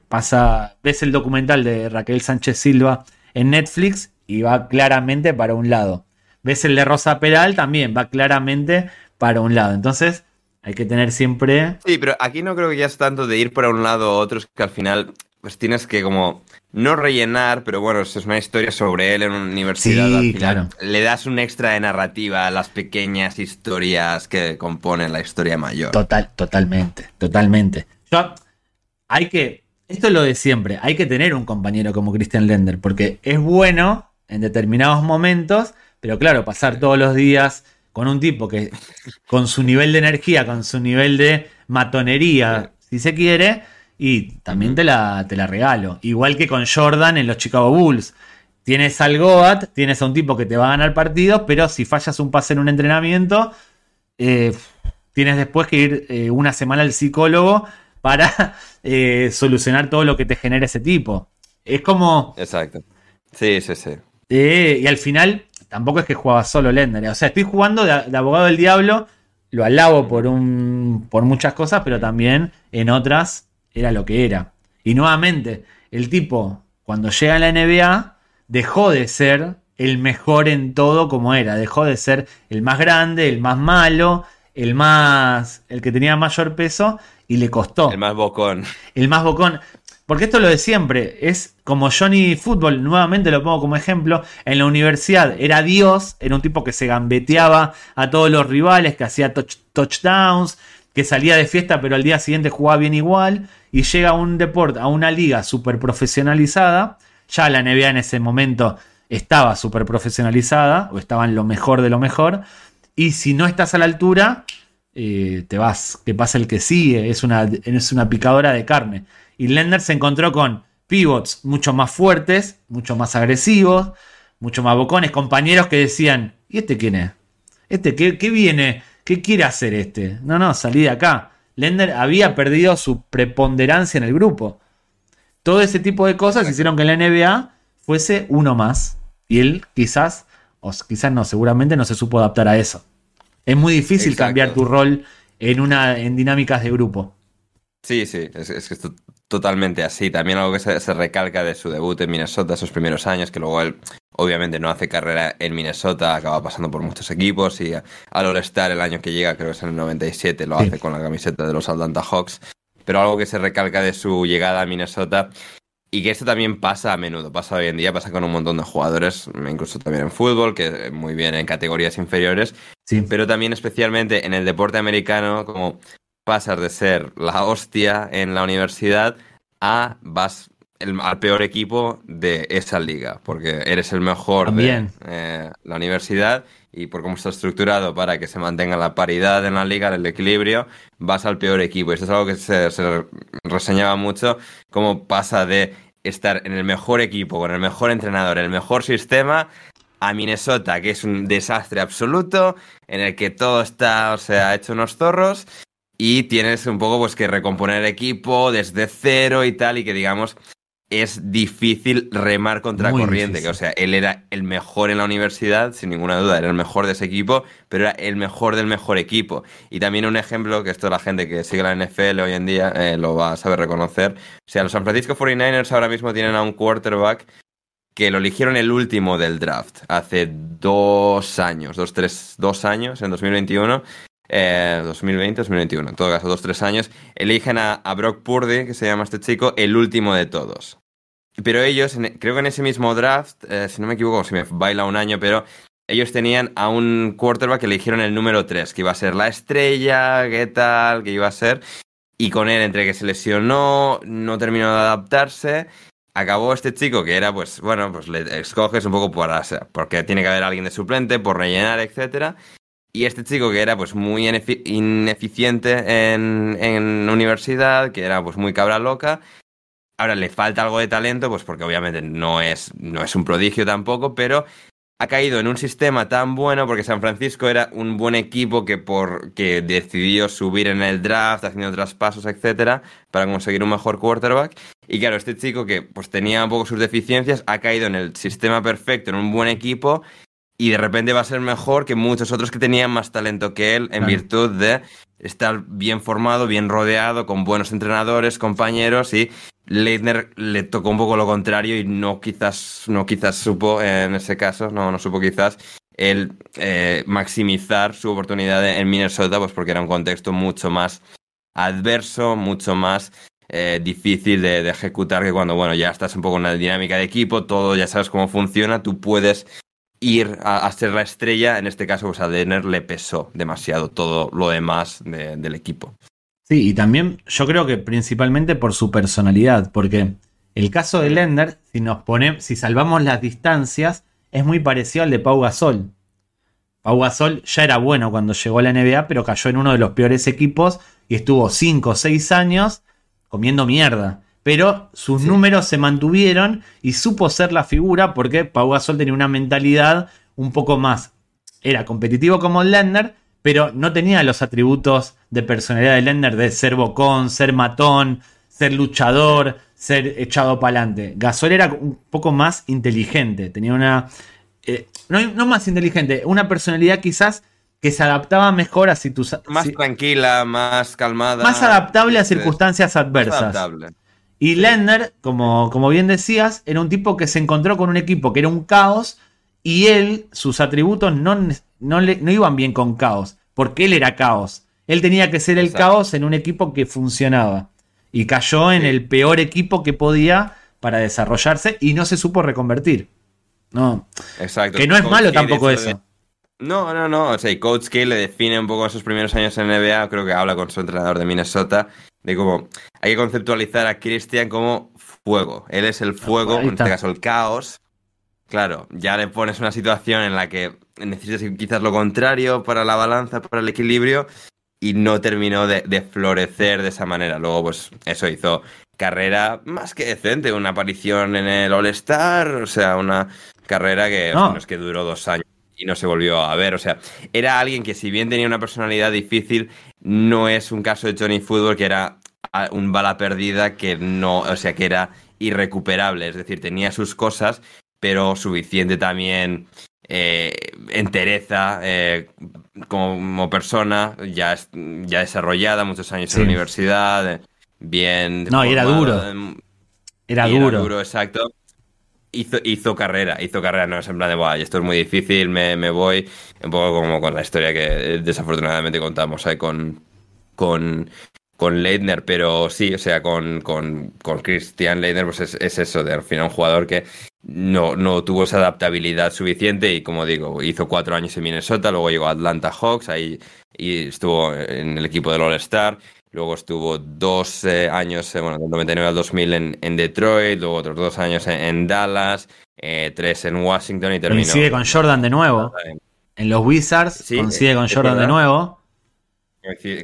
Pasa, ves el documental de Raquel Sánchez Silva en Netflix y va claramente para un lado. Ves el de Rosa Peral también va claramente para un lado. Entonces hay que tener siempre... Sí, pero aquí no creo que ya es tanto de ir para un lado o otro, es que al final pues tienes que como no rellenar, pero bueno, es una historia sobre él en una universidad. Sí, claro. Le das un extra de narrativa a las pequeñas historias que componen la historia mayor. Total, totalmente, totalmente. hay que, esto es lo de siempre, hay que tener un compañero como Christian Lender, porque es bueno en determinados momentos, pero claro, pasar todos los días con un tipo que con su nivel de energía, con su nivel de matonería, si se quiere, y también te la, te la regalo. Igual que con Jordan en los Chicago Bulls. Tienes al Goat, tienes a un tipo que te va a ganar partidos, pero si fallas un pase en un entrenamiento, eh, tienes después que ir eh, una semana al psicólogo para eh, solucionar todo lo que te genera ese tipo. Es como... Exacto. Sí, sí, sí y al final, tampoco es que jugaba solo Lender. O sea, estoy jugando de, abogado del diablo. Lo alabo por, un, por muchas cosas, pero también en otras era lo que era. Y nuevamente, el tipo, cuando llega a la NBA, dejó de ser el mejor en todo como era. Dejó de ser el más grande, el más malo, el más. el que tenía mayor peso. Y le costó. El más bocón. El más bocón. Porque esto es lo de siempre, es como Johnny Football, nuevamente lo pongo como ejemplo, en la universidad era Dios, era un tipo que se gambeteaba a todos los rivales, que hacía touchdowns, que salía de fiesta pero al día siguiente jugaba bien igual, y llega a un deporte, a una liga súper profesionalizada, ya la NBA en ese momento estaba súper profesionalizada, o estaba en lo mejor de lo mejor, y si no estás a la altura, eh, te vas, que pasa el que sigue, es una, es una picadora de carne. Y Lender se encontró con pivots mucho más fuertes, mucho más agresivos, mucho más bocones, compañeros que decían, ¿y este quién es? ¿Este qué, qué viene? ¿Qué quiere hacer este? No, no, salí de acá. Lender había perdido su preponderancia en el grupo. Todo ese tipo de cosas hicieron que la NBA fuese uno más. Y él quizás, o quizás no, seguramente no se supo adaptar a eso. Es muy difícil Exacto. cambiar tu rol en, una, en dinámicas de grupo. Sí, sí, es, es que es totalmente así. También algo que se, se recalca de su debut en Minnesota, esos primeros años, que luego él obviamente no hace carrera en Minnesota, acaba pasando por muchos equipos y al All-Star el año que llega, creo que es en el 97, lo Sí. hace con la camiseta de los Atlanta Hawks. Pero algo que se recalca de su llegada a Minnesota y que esto también pasa a menudo, pasa hoy en día, pasa con un montón de jugadores, incluso también en fútbol, que muy bien en categorías inferiores, Sí. pero también especialmente en el deporte americano, como pasas de ser la hostia en la universidad a vas el- al peor equipo de esa liga, porque eres el mejor También. de eh, la universidad y por cómo está estructurado para que se mantenga la paridad en la liga, el equilibrio, vas al peor equipo. Y esto es algo que se, se reseñaba mucho, cómo pasa de estar en el mejor equipo, con el mejor entrenador, el mejor sistema, a Minnesota, que es un desastre absoluto, en el que todo está, o sea, hecho unos zorros, y tienes un poco pues que recomponer el equipo desde cero y tal, y que digamos es difícil remar contra Muy corriente, difícil. que o sea, él era el mejor en la universidad, sin ninguna duda, era el mejor de ese equipo, pero era el mejor del mejor equipo. Y también un ejemplo, que esto la gente que sigue la NFL hoy en día eh, lo va a saber reconocer, o sea, los San Francisco 49ers ahora mismo tienen a un quarterback que lo eligieron el último del draft, hace dos años, dos, tres, dos años, en 2021, eh, 2020, 2021, en todo caso, dos, tres años, eligen a, Brock Purdy, que se llama este chico, el último de todos. Pero ellos, en- creo que en ese mismo draft, eh, si no me equivoco, si me baila un año, pero ellos tenían a un quarterback que eligieron el número 3, que iba a ser la estrella, qué tal, que iba a ser. Y con él, entre que se lesionó, no terminó de adaptarse, acabó este chico que era, pues, bueno, pues le escoges un poco por, porque tiene que haber alguien de suplente, por rellenar, etcétera. Y este chico que era, pues, muy inefi- ineficiente en, en universidad, que era, pues, muy cabra loca, Ahora le falta algo de talento, pues porque obviamente no es, no es un prodigio tampoco, pero ha caído en un sistema tan bueno porque San Francisco era un buen equipo que por que decidió subir en el draft, haciendo traspasos, etcétera, para conseguir un mejor quarterback. Y claro, este chico que pues tenía un poco sus deficiencias ha caído en el sistema perfecto, en un buen equipo y de repente va a ser mejor que muchos otros que tenían más talento que él en Claro. virtud de estar bien formado, bien rodeado, con buenos entrenadores, compañeros y Leitner le tocó un poco lo contrario y no quizás, no quizás supo, en ese caso, no, no supo quizás el eh, maximizar su oportunidad en Minnesota, pues porque era un contexto mucho más adverso, mucho más eh, difícil de, de ejecutar que cuando, bueno, ya estás un poco en una dinámica de equipo, todo ya sabes cómo funciona, tú puedes ir a, a ser la estrella, en este caso, pues a Leitner le pesó demasiado todo lo demás de- del equipo. Sí, y también yo creo que principalmente por su personalidad, porque el caso de Lender, si nos ponemos, si salvamos las distancias, es muy parecido al de Pau Gasol. Pau Gasol ya era bueno cuando llegó a la NBA, pero cayó en uno de los peores equipos y estuvo 5 o 6 años comiendo mierda. Pero sus Sí. números se mantuvieron y supo ser la figura porque Pau Gasol tenía una mentalidad un poco más. Era competitivo como Lender, pero no tenía los atributos de personalidad de Lender de ser bocón, ser matón, ser luchador, ser echado para adelante. Gasol era un poco más inteligente, tenía una... eh, no, no más inteligente, una personalidad quizás que se adaptaba mejor a situ- Más si- tranquila, más calmada. más adaptable a Este, circunstancias más adversas. adaptable. Y Lender, como, como bien decías, era un tipo que se encontró con un equipo que era un caos y él, sus atributos no, no, le- no iban bien con caos, porque él era caos. Él tenía que ser el Exacto. caos en un equipo que funcionaba. Y cayó en Sí. el peor equipo que podía para desarrollarse y no se supo reconvertir. No, Exacto. que no es malo tampoco eso. de- No, no, no. O sea, y Coach K le define un poco esos primeros años en NBA. Creo que habla con su entrenador de Minnesota. De cómo hay que conceptualizar a Christian como fuego. Él es el fuego, en este caso el caos. Claro, ya le pones una situación en la que necesitas quizás lo contrario para la balanza, para el equilibrio. Y no terminó de, de florecer de esa manera. Luego, pues, eso hizo carrera más que decente. Una aparición en el All-Star. O sea, una carrera que No. es que duró dos años y no se volvió a ver. O sea, era alguien que si bien tenía una personalidad difícil, no es un caso de Johnny Football que era ah, un bala perdida que no, o sea, que era irrecuperable. Es decir, tenía sus cosas, pero suficiente también eh, entereza eh, como persona, ya, ya desarrollada, muchos años en la universidad, eh, bien... No, y era duro. Era duro. Era duro, exacto. Hizo, hizo, carrera, hizo carrera, no es en plan de, Buah, esto es muy difícil, me, me, voy, un poco como con la historia que desafortunadamente contamos ahí con, con, con Leitner, pero sí, o sea, con, con, con Christian Leitner, pues es, es, eso, de al final un jugador que no, no tuvo esa adaptabilidad suficiente y como digo, hizo cuatro años en Minnesota, luego llegó a Atlanta Hawks, ahí y estuvo en el equipo del All-Star, luego estuvo dos eh, años, eh, bueno, del 99 al 2000 en, en, Detroit, luego otros dos años en, Dallas, eh, tres en Washington y terminó. Coincide con Jordan de nuevo. En los Wizards coincide con Jordan de nuevo.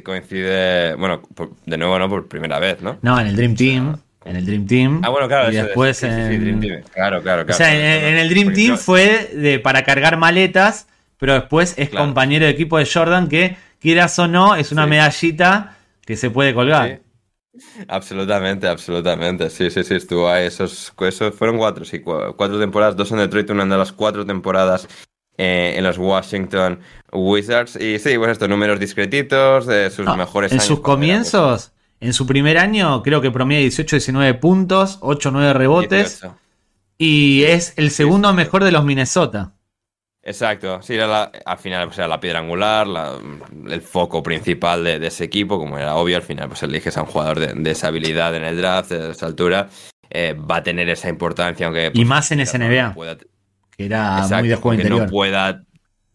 Coincide, bueno, de nuevo no por primera vez, ¿no? No, en el Dream Team. En el Dream Team. Ah, bueno, claro. Y después en... Claro, claro, claro. O sea, en, el Dream Team fue de, para cargar maletas, pero después es compañero de equipo de Jordan que, quieras o no, es una medallita que se puede colgar. Absolutamente, absolutamente. Sí, sí, sí, estuvo ahí. Esos, esos fueron cuatro, sí, cuatro temporadas, dos en Detroit, una de las cuatro temporadas eh, en los Washington Wizards. Y sí, pues estos números discretitos de sus mejores en años. En sus comienzos, en su primer año, creo que promedia 18, 19 puntos, 8, 9 rebotes. Y es el segundo mejor de los Minnesota. Exacto, sí, era al final pues era la piedra angular, el foco principal de, ese equipo, como era obvio, al final pues eliges a un jugador de, esa habilidad en el draft, de esa altura, eh, va a tener esa importancia, aunque... y pues, más en SNBA que era muy de juego interior. no pueda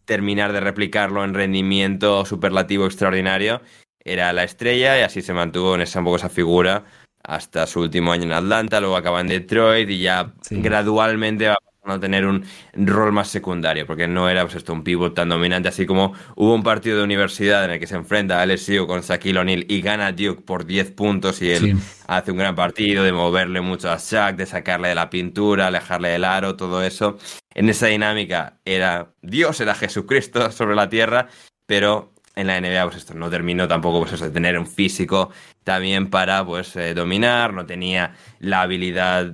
terminar de replicarlo en rendimiento superlativo extraordinario. Era la estrella y así se mantuvo en esa, un poco esa figura hasta su último año en Atlanta, luego acaba en Detroit y ya gradualmente va a tener un rol más secundario, porque no era pues esto un pivot tan dominante, así como hubo un partido de universidad en el que se enfrenta a LSU con Shaquille O'Neal y gana Duke por 10 puntos y él hace un gran partido de moverle mucho a Shaq, de sacarle de la pintura, alejarle del aro, todo eso. En esa dinámica era Dios, era Jesucristo sobre la tierra, pero en la NBA pues esto no terminó tampoco pues de tener un físico también para pues eh, dominar, no tenía la habilidad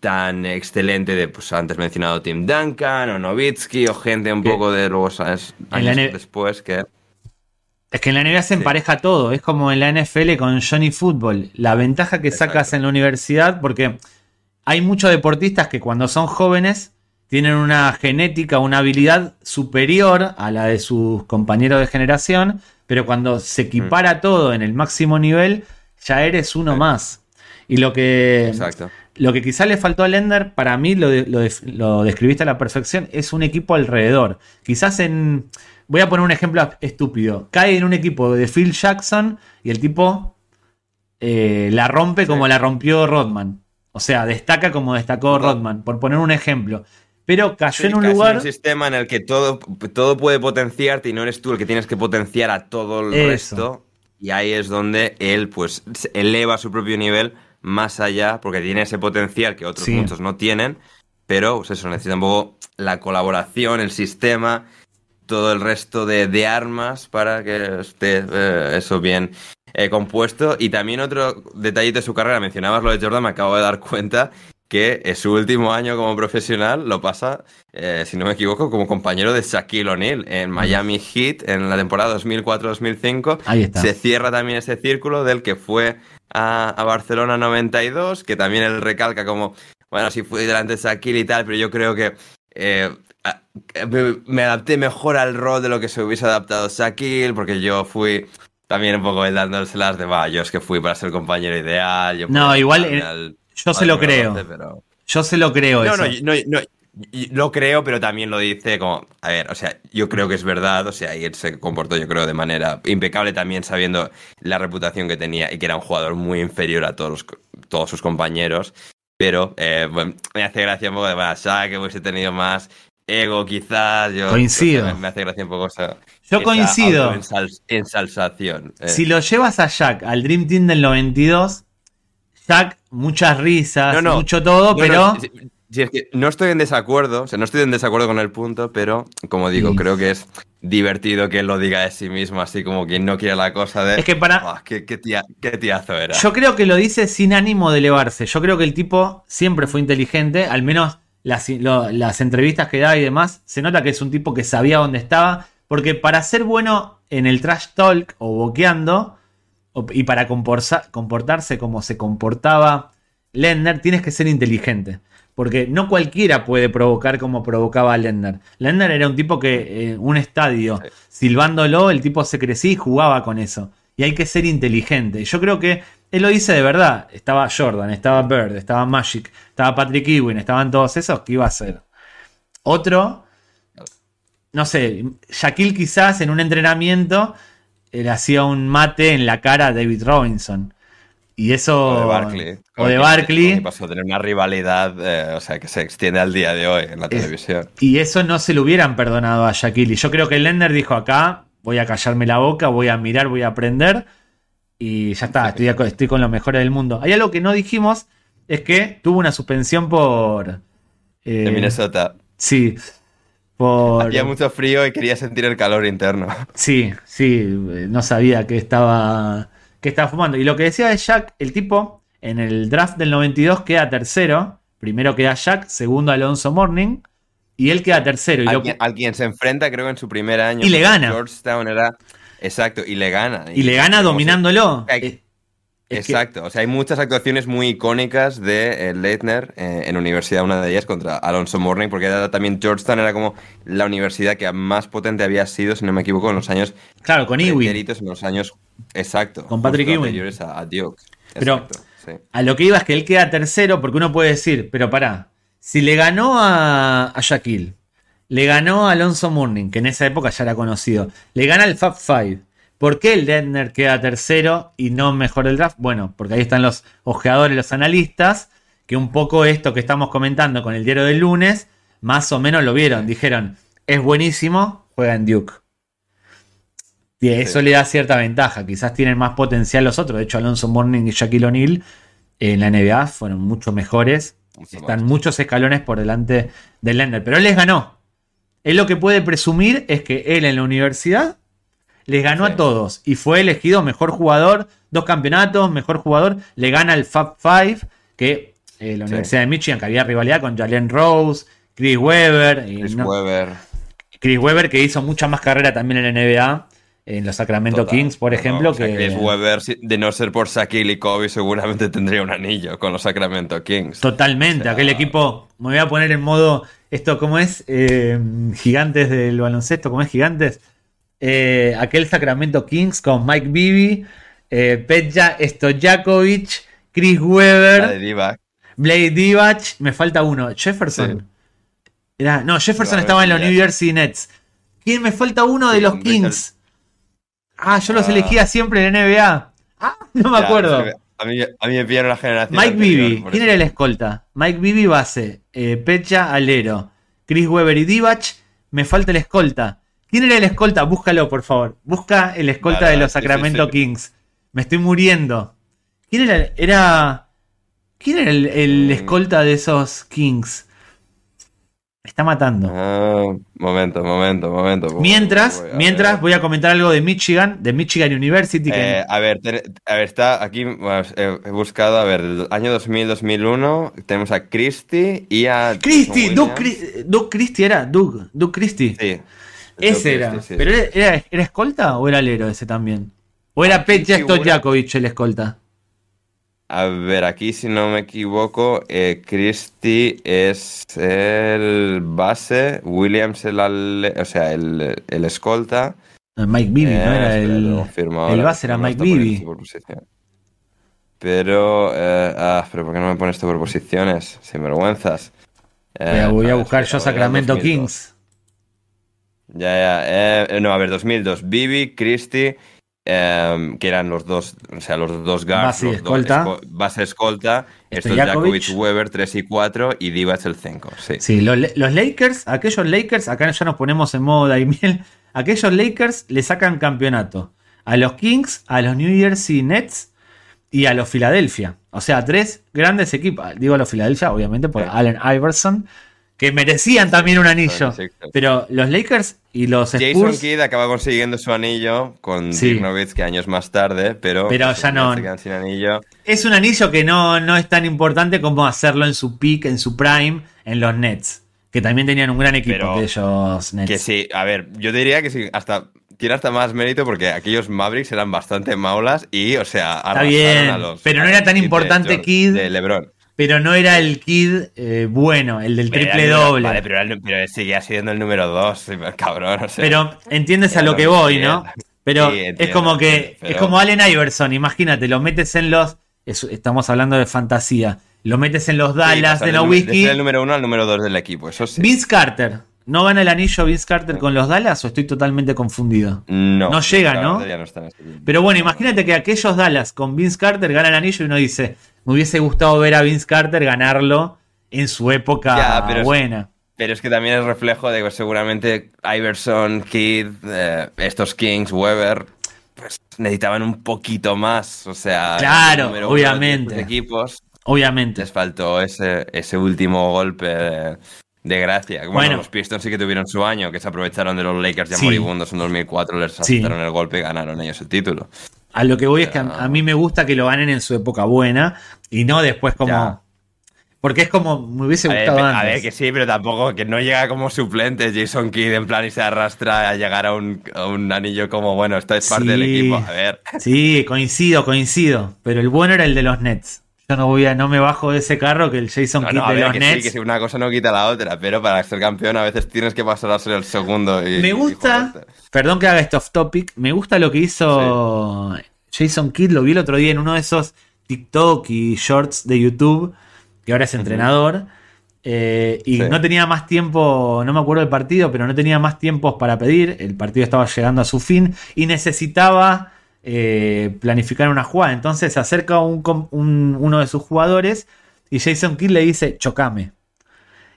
tan excelente de pues antes mencionado Tim Duncan o Novitsky o gente un poco de luego años después que es que en la NBA se empareja todo, es como en la NFL con Johnny Football, la ventaja que sacas en la universidad porque hay muchos deportistas que cuando son jóvenes tienen una genética, una habilidad superior a la de sus compañeros de generación, pero cuando se equipara todo en el máximo nivel, ya eres uno más. Y lo que, lo que quizá le faltó a Lender, para mí lo, lo, describiste a la perfección, es un equipo alrededor. Quizás en... Voy a poner un ejemplo estúpido. Cae en un equipo de Phil Jackson y el tipo eh, la rompe como la rompió Rodman. O sea, destaca como destacó Rodman, por poner un ejemplo pero cayó en un lugar. un sistema en el que todo, todo puede potenciarte y no eres tú el que tienes que potenciar a todo el resto. Y ahí es donde él, pues, eleva su propio nivel más allá, porque tiene ese potencial que otros muchos no tienen. Pero, pues eso, necesita un poco la colaboración, el sistema, todo el resto de, armas para que esté eh, eso bien eh, compuesto. Y también otro detallito de su carrera, mencionabas lo de Jordan, me acabo de dar cuenta que su último año como profesional lo pasa, eh, si no me equivoco, como compañero de Shaquille O'Neal en Miami Heat en la temporada 2004-2005. Ahí está. Se cierra también ese círculo del que fue a, Barcelona 92, que también él recalca como, bueno, sí fui delante de Shaquille y tal, pero yo creo que eh, me, adapté mejor al rol de lo que se hubiese adaptado Shaquille, porque yo fui también un poco dándoselas de, va, yo es que fui para ser compañero ideal. no, igual... Yo se lo creo. Yo se lo creo. No, no, no, no, lo creo, pero también lo dice como, a ver, o sea, yo creo que es verdad, o sea, y él se comportó yo creo de manera impecable también sabiendo la reputación que tenía y que era un jugador muy inferior a todos, todos sus compañeros, pero eh, me hace gracia un poco de, bueno, que hubiese tenido más ego quizás, yo... Coincido. me, hace gracia un poco esa... Yo coincido. Ensalzación. Eh. Si lo llevas a Jack al Dream Team del 92 Jack, muchas risas, mucho todo, pero. Sí, es que no estoy en desacuerdo, o sea, no estoy en desacuerdo con el punto, pero como digo, Sí. creo que es divertido que él lo diga de sí mismo, así como quien no quiere la cosa de. Es que para- "Buah, qué, qué tía- qué tiazo era. Yo creo que lo dice sin ánimo de elevarse. Yo creo que el tipo siempre fue inteligente, al menos las, lo- las entrevistas que da y demás, se nota que es un tipo que sabía dónde estaba, porque para ser bueno en el trash talk o boqueando, y para comportarse como se comportaba Lendner, tienes que ser inteligente. Porque no cualquiera puede provocar como provocaba Lendner. Lendner era un tipo que, eh, un estadio, silbándolo, el tipo se crecía y jugaba con eso. Y hay que ser inteligente. Yo creo que él lo dice de verdad. Estaba Jordan, estaba Bird, estaba Magic, estaba Patrick Ewing, estaban todos esos. ¿Qué iba a hacer? Otro, no sé, Shaquille quizás en un entrenamiento le hacía un mate en la cara a David Robinson. Y eso. O de Barkley. O de Barkley. pasó a tener una rivalidad, eh, o sea, que se extiende al día de hoy en la televisión. Y eso no se lo hubieran perdonado a Shaquille. Y yo creo que Lender dijo acá, voy a callarme la boca, voy a mirar, voy a aprender. Y ya está, estoy, estoy con los mejores del mundo. Hay algo que no dijimos, es que tuvo una suspensión por... eh, De Minnesota. Sí. Por... Hacía mucho frío y quería sentir el calor interno. Sí, sí, no sabía que estaba, que estaba fumando. Y lo que decía es Jack, el tipo en el draft del 92 queda tercero. Primero queda Jack, segundo Alonso Morning. Y él queda tercero. Y lo al quien se enfrenta, creo, en su primer año. Y le gana. Georgetown era. Exacto, y le gana. y le gana dominándolo. Que- Exacto, o sea, hay muchas actuaciones muy icónicas de eh, Leitner eh, en universidad, una de ellas contra Alonso Morning, porque era también Georgetown era como la universidad que más potente había sido, si no me equivoco, en los años claro, con Ewing. en los años exacto, Con Patrick Ewing. a, a Duke. Pero- sí. A lo que iba es que él queda tercero porque uno puede decir, pero pará, si le ganó a, a Shaquille, le ganó a Alonso Mourning, que en esa época ya era conocido, le gana el Fab Five, ¿por qué el Ledner queda tercero y no mejor el draft? Bueno, porque ahí están los ojeadores, los analistas, que un poco esto que estamos comentando con el diario del lunes, más o menos lo vieron, dijeron, es buenísimo, juega en Duke. Y eso Sí. le da cierta ventaja. Quizás tienen más potencial los otros. De hecho, Alonso Morning y Shaquille O'Neal en la NBA fueron mucho mejores. Mucho Están más. muchos escalones por delante del Lender. Pero él les ganó. Él lo que puede presumir es que él en la universidad les ganó Sí. a todos. Y fue elegido mejor jugador. Dos campeonatos, mejor jugador. Le gana el Fab Five. Que eh, la Sí. Universidad de Michigan, que había rivalidad con Jalen Rose, Chris Webber. y Chris no- Webber. Chris Webber, que hizo mucha más carrera también en la NBA, en los Sacramento total. Kings, por No, ejemplo. o sea, que Chris Webber, de no ser por Shaquille y Kobe, seguramente tendría un anillo con los Sacramento Kings. Totalmente, O sea, aquel equipo, me voy a poner en modo, esto cómo es, Eh, gigantes del baloncesto, ¿cómo es gigantes? Eh, aquel Sacramento Kings con Mike Bibby, eh, Petja Stojakovic, Chris Divac. Blade Divac, me falta uno, Jefferson. Sí. Era, no, Jefferson estaba en los. New Jersey Nets. ¿Quién me falta uno de los Richard- Kings? Ah, yo los Ah. elegía siempre en NBA. Ah, no me Ya, acuerdo. A mí, a mí me pillaron la generación. Mike Bibby, ¿quién era el escolta? Mike Bibby base, eh, Pecha Alero, Chris Webber y Divac. Me falta el escolta. ¿Quién era el escolta? Búscalo, por favor. Busca el escolta de los Sacramento. Kings. Me estoy muriendo. ¿Quién era? el- Era. ¿Quién era el, el Mm. escolta de esos Kings? Me está matando. Ah, momento, momento, momento. mientras, Voy a mientras ver. voy a comentar algo de Michigan, de Michigan University. que- Eh, a ver, ten- a ver, está aquí, bueno, he, buscado, a ver, del año 2000-2001 tenemos a Christie y a... Christie, Doug, Doug Christie era, Doug, Doug Christie. Sí. Ese era. Sí, ¿Pero era, era, era escolta o era alero ese también? ¿O era Petja Stojakovic el escolta? A ver, aquí si no me equivoco, eh, Christie es el base, Williams el, ale- o sea, el, el escolta. Mike Bibby, Eh, ¿no? Era espera, el. el base era Mike Bibby. posición. Pero, eh, ah, pero ¿por qué no me pone esto por posiciones? Sin vergüenzas. Voy a, voy a buscar yo Sacramento Sacramento Kings. Ya, ya. eh, no, a ver, 2002. Bibi, Christie, em, que eran los dos, o sea, los dos guards. Base y los dos escolta. esco- base escolta. Stojakovic. Jakovic, Weber, 3 y 4 y Divac el 5. Sí. Sí, los, los Lakers, aquellos Lakers, acá ya nos ponemos en modo Daimiel. Aquellos Lakers le sacan campeonato a los Kings, a los New Jersey Nets y a los Philadelphia. O sea, tres grandes equipos. Digo a los Philadelphia, obviamente, por Sí. Allen Iverson, que merecían también un anillo. Pero los Lakers y los Jason Spurs. Kidd acaba consiguiendo su anillo con Sí. Dirk Nowitzki años más tarde, pero, Pero ya no- se quedan sin anillo. Es un anillo que no, no es tan importante como hacerlo en su peak, en su prime, en los Nets. Que también tenían un gran equipo Pero aquellos Nets. Que sí, a ver, yo diría que sí, hasta tiene hasta más mérito porque aquellos Mavericks eran bastante maulas y, o sea, arrasaron bien, a los. pero no era tan Kid de importante. De LeBron. Pero no era el kid eh, bueno, el del triple doble. Vale, pero, el- pero seguía siendo el número 2, cabrón. O sea, Pero entiendes a lo que voy. ¿no? Pero Sí, es como que pero- es como Allen Iverson, imagínate, lo metes en los es- estamos hablando de fantasía, lo metes en los Dallas de Nowitzki. ser el número 1 al número 2 del equipo, eso sí. Vince Carter, ¿no gana el anillo Vince Carter con los Dallas o estoy totalmente confundido? No, no llega, ¿no? no. Pero bueno, imagínate que aquellos Dallas con Vince Carter ganan el anillo y uno dice, me hubiese gustado ver a Vince Carter ganarlo en su época Ya, pero es- buena. Pero es que también es reflejo de que seguramente Iverson, Kidd, eh, estos Kings, Weber, pues necesitaban un poquito más. O sea, Claro, de obviamente. sus equipos Obviamente. les faltó ese, ese último golpe de, de gracia. Bueno, Bueno. los Pistons sí que tuvieron su año, que se aprovecharon de los Lakers ya Sí. moribundos en 2004, les Sí. aceptaron el golpe y ganaron ellos el título. A lo que voy es que a, mí me gusta que lo ganen en su época buena y no después como... Ya. Porque es como me hubiese A ver, gustado a antes. ver, que sí, pero tampoco que no llega como suplente Jason Kidd en plan y se arrastra a llegar a un, a un anillo como, bueno, esto es parte del equipo. A ver, Sí, coincido, coincido. Pero el bueno era el de los Nets. Yo no voy a, no me bajo de ese carro que el Jason no, Kidd no, de los que Nets. sí, que si una cosa no quita la otra, pero para ser campeón a veces tienes que pasar a ser el segundo. Y, Me gusta, perdón que haga esto off topic, me gusta lo que hizo Jason Kidd, lo vi el otro día en uno de esos TikTok y shorts de YouTube, que ahora es entrenador, eh, y Sí. no tenía más tiempo, no me acuerdo del partido, pero no tenía más tiempos para pedir, el partido estaba llegando a su fin y necesitaba eh, planificar una jugada, entonces se acerca uno de sus jugadores y Jason Kidd le dice, chocame.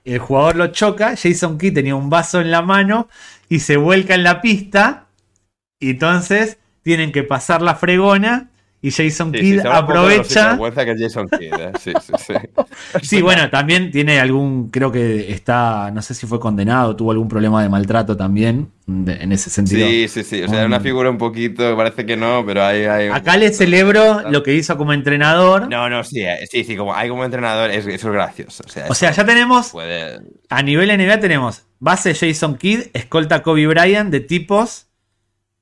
El jugador lo choca, Jason Kidd tenía un vaso en la mano y se vuelca en la pista. Y entonces tienen que pasar la fregona y Jason Sí, sí, Kidd lo aprovecha. que Jason Kidd, ¿eh? Sí, sí, sí. Sí, bueno, también tiene algún, creo que está, no sé si fue condenado, tuvo algún problema de maltrato también, de- en ese sentido. Sí, sí, sí. O sea, es una Mm. figura un poquito, parece que no, pero hay. hay Acá le celebro lo que hizo como entrenador. No, no, sí, eh, sí, sí, como hay como entrenador, es, eso es gracioso. O sea, O sea, ya tenemos, puede. a nivel NBA tenemos base Jason Kidd, escolta Kobe Bryant de tipos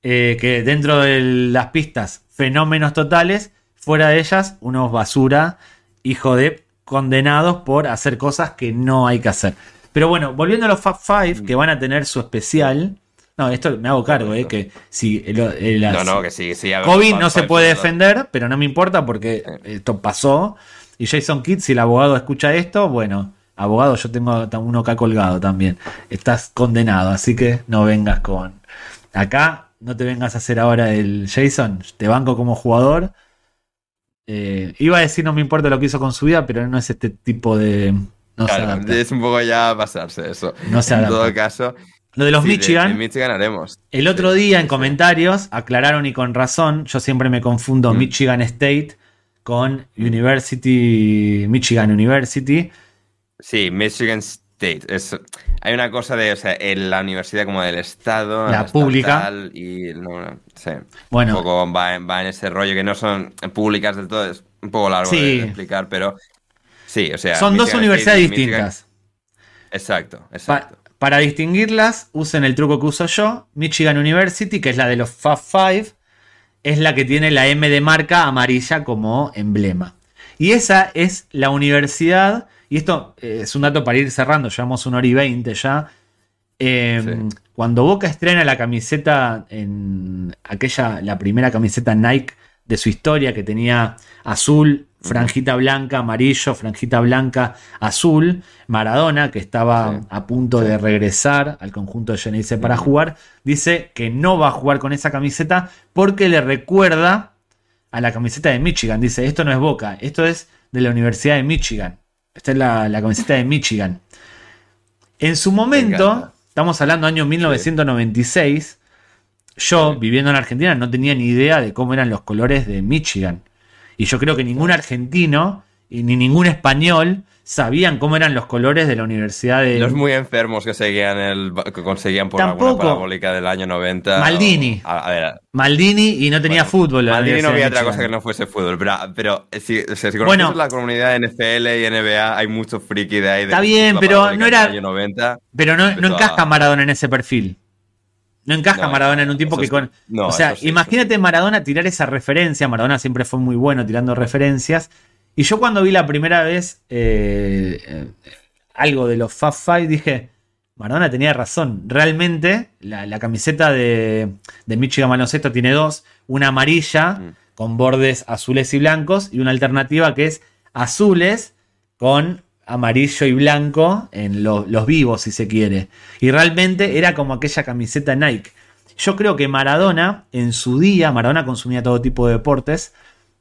eh, que dentro de las pistas, fenómenos totales, fuera de ellas, unos basura, hijo de condenados por hacer cosas que no hay que hacer. Pero bueno, volviendo a los Fab Five, que van a tener su especial. No, esto me hago cargo, eh, que si el- las- No, no, que sí, sí. Fab no se puede defender, pero no me importa porque esto pasó. Y Jason Kidd, si el abogado escucha esto, bueno, abogado, yo tengo uno acá colgado también. Estás condenado, así que no vengas con. Acá no te vengas a hacer ahora el Jason, te banco como jugador. Eh, iba a decir no me importa lo que hizo con su vida, pero no es este tipo de. No Claro, es un poco ya pasarse eso. No se en todo caso. Lo de los sí, Michigan. de Michigan haremos. El otro Sí, día en sí. comentarios aclararon y con razón, yo siempre me confundo Mm. Michigan State con University, Michigan University. Sí, Michigan State. Es, hay una cosa de, o sea, en la universidad como del Estado, La pública. Y, no, no, sí. Bueno. Un poco va, en- va en ese rollo que no son públicas del todo. Es un poco largo Sí. de, explicar, pero sí, o sea. Son dos universidades State y Michigan- distintas. Exacto, Pa- exacto. para distinguirlas, usen el truco que uso yo. Michigan University, que es la de los Fab Five, es la que tiene la M de marca amarilla como emblema. Y esa es la universidad, y esto eh, es un dato para ir cerrando, llevamos una hora y veinte ya. Eh, Sí. Cuando Boca estrena la camiseta en aquella, la primera camiseta Nike de su historia, que tenía azul, franjita blanca, amarillo, franjita blanca, azul, Maradona, que estaba Sí. a punto Sí. de regresar al conjunto de Geneise para jugar, dice que no va a jugar con esa camiseta porque le recuerda a la camiseta de Michigan. Dice, esto no es Boca, esto es de la Universidad de Michigan. Esta es la, la camiseta de Michigan. En su momento, estamos hablando año 1996, yo viviendo en Argentina no tenía ni idea de cómo eran los colores de Michigan. Y yo creo que ningún argentino y ni ningún español sabían cómo eran los colores de la Universidad de... Los muy enfermos que seguían el que conseguían por Tampoco. alguna parabólica del año 90. Maldini. o- a, a ver, Maldini y no tenía bueno, fútbol. Maldini no había otra cosa que no fuese fútbol, pero, pero eh, si, o sea, si Bueno. la comunidad de NFL y NBA, hay mucho friki de ahí. de Está bien, pero no era- año 90. Pero no, no encaja a- Maradona en ese perfil. No encaja No, Maradona en un tipo que con. No, o sea, sí, imagínate Maradona tirar esa referencia. Maradona siempre fue muy bueno tirando referencias. Y yo cuando vi la primera vez eh, eh, algo de los Fab Five dije. Maradona tenía razón. Realmente, la, la camiseta de, de Michigan Baloncesto tiene dos: una amarilla Mm. con bordes azules y blancos, y una alternativa que es azules con amarillo y blanco en lo- los vivos, si se quiere. Y realmente era como aquella camiseta Nike. Yo creo que Maradona, en su día, Maradona consumía todo tipo de deportes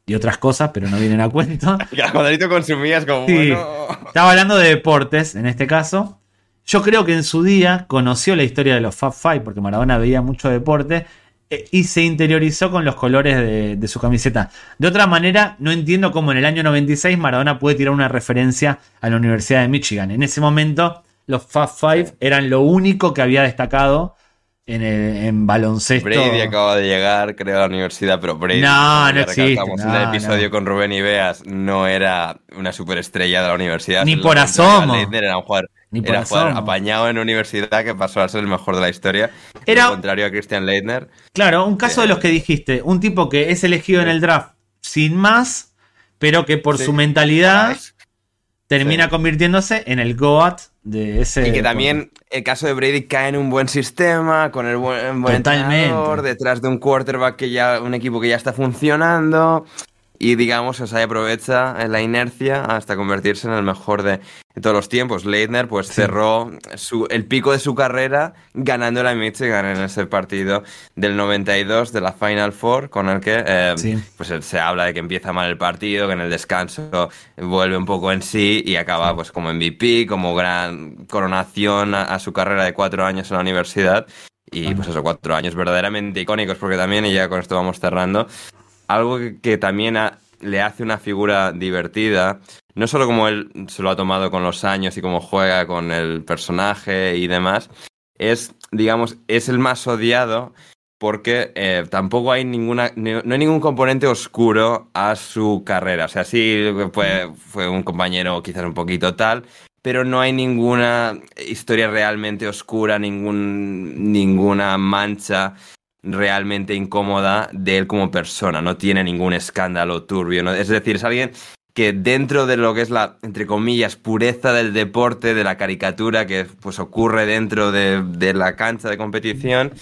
y otras cosas, pero no vienen a cuento. Ahorita consumías como, Sí. bueno... Estaba hablando de deportes en este caso. Yo creo que en su día conoció la historia de los Fab Five, porque Maradona veía mucho deporte, eh, y se interiorizó con los colores de, de su camiseta. De otra manera, no entiendo cómo en el año 96 Maradona puede tirar una referencia a la Universidad de Michigan. En ese momento, los Fab Five eran lo único que había destacado en, el- en baloncesto. Brady acaba de llegar, creo, a la universidad, pero Brady, No, no existe, en el no, episodio no. con Rubén Ibeas, no era una superestrella de la universidad. Ni por 90 asomo. Era un jugador, Ni por era asomo. apañado en universidad que pasó a ser el mejor de la historia. Era- Al contrario a Christian Leitner. Claro, un caso de los que dijiste, un tipo que es elegido en el draft sin más, pero que por Sí. su mentalidad termina Sí. convirtiéndose en el GOAT de ese. Y que también el caso de Brady cae en un buen sistema, con el buen, buen entrenador, detrás de un quarterback que ya, un equipo que ya está funcionando. Y digamos, o sea, ahí aprovecha la inercia hasta convertirse en el mejor de, todos los tiempos. Leitner pues cerró su, el pico de su carrera ganando la Michigan en ese partido del 92 de la Final Four, con el que eh, Sí. pues él se habla de que empieza mal el partido, que en el descanso vuelve un poco en sí y acaba pues como MVP, como gran coronación a, a su carrera de cuatro años en la universidad. Y pues esos cuatro años verdaderamente icónicos, porque también, y ya con esto vamos cerrando, algo que, también le hace una figura divertida, no solo como él se lo ha tomado con los años y cómo juega con el personaje y demás, es, digamos, es el más odiado porque eh, tampoco hay ninguna, ni- no hay ningún componente oscuro a su carrera. O sea, sí fue, fue un compañero quizás un poquito tal, pero no hay ninguna historia realmente oscura, ningún, ninguna mancha realmente incómoda de él como persona. No tiene ningún escándalo turbio. ¿no? Es decir, es alguien que dentro de lo que es la, entre comillas, pureza del deporte, de la caricatura que pues ocurre dentro de, de la cancha de competición,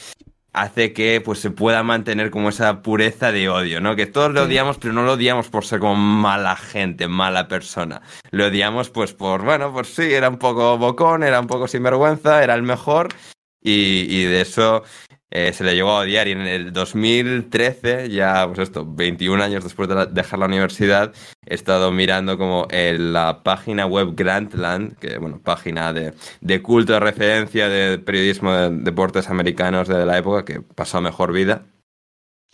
hace que pues se pueda mantener como esa pureza de odio, ¿no? Que todos lo odiamos, pero no lo odiamos por ser como mala gente, mala persona. Lo odiamos pues por, bueno, pues sí, era un poco bocón, era un poco sinvergüenza, era el mejor y, y de eso eh, se le llegó a odiar y en el 2013, ya pues esto, 21 años después de dejar la universidad, he estado mirando como en la página web Grantland, que bueno, página de, de culto de referencia de periodismo de deportes americanos de la época, que pasó mejor vida,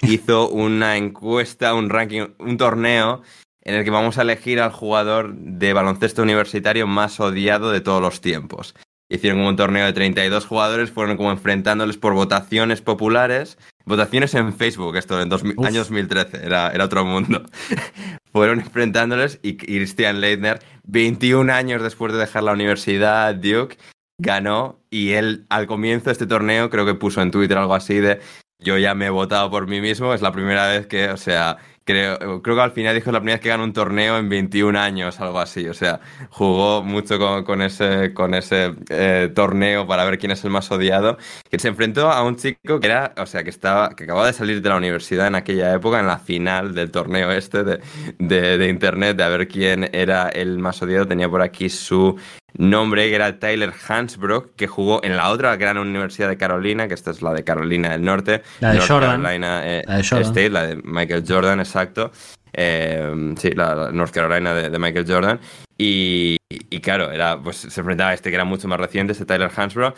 hizo una encuesta, un ranking, un torneo en el que vamos a elegir al jugador de baloncesto universitario más odiado de todos los tiempos. Hicieron como un torneo de 32 jugadores, fueron como enfrentándoles por votaciones populares, votaciones en Facebook, esto en dos, Uf. año 2013, era, era otro mundo. fueron enfrentándoles y Christian Leitner, 21 años después de dejar la universidad, Duke, ganó y él al comienzo de este torneo creo que puso en Twitter algo así de yo ya me he votado por mí mismo, es la primera vez que, o sea, creo, creo que al final dijo la primera vez que gana un torneo en 21 años, algo así, o sea, jugó mucho con, con ese, con ese eh, torneo para ver quién es el más odiado, que se enfrentó a un chico que era, o sea, que estaba, que acababa de salir de la universidad en aquella época, en la final del torneo este de, de, de internet, de a ver quién era el más odiado, tenía por aquí su nombre, que era Tyler Hansbrook, que jugó en la otra gran universidad de Carolina, que esta es la de Carolina del Norte. La de North Jordan. Carolina eh, La de Jordan. State, la de Michael Jordan, exacto. Eh, sí, la, la North Carolina de, de Michael Jordan. Y, y claro, era, pues, se enfrentaba a este que era mucho más reciente, este Tyler Hansbrough.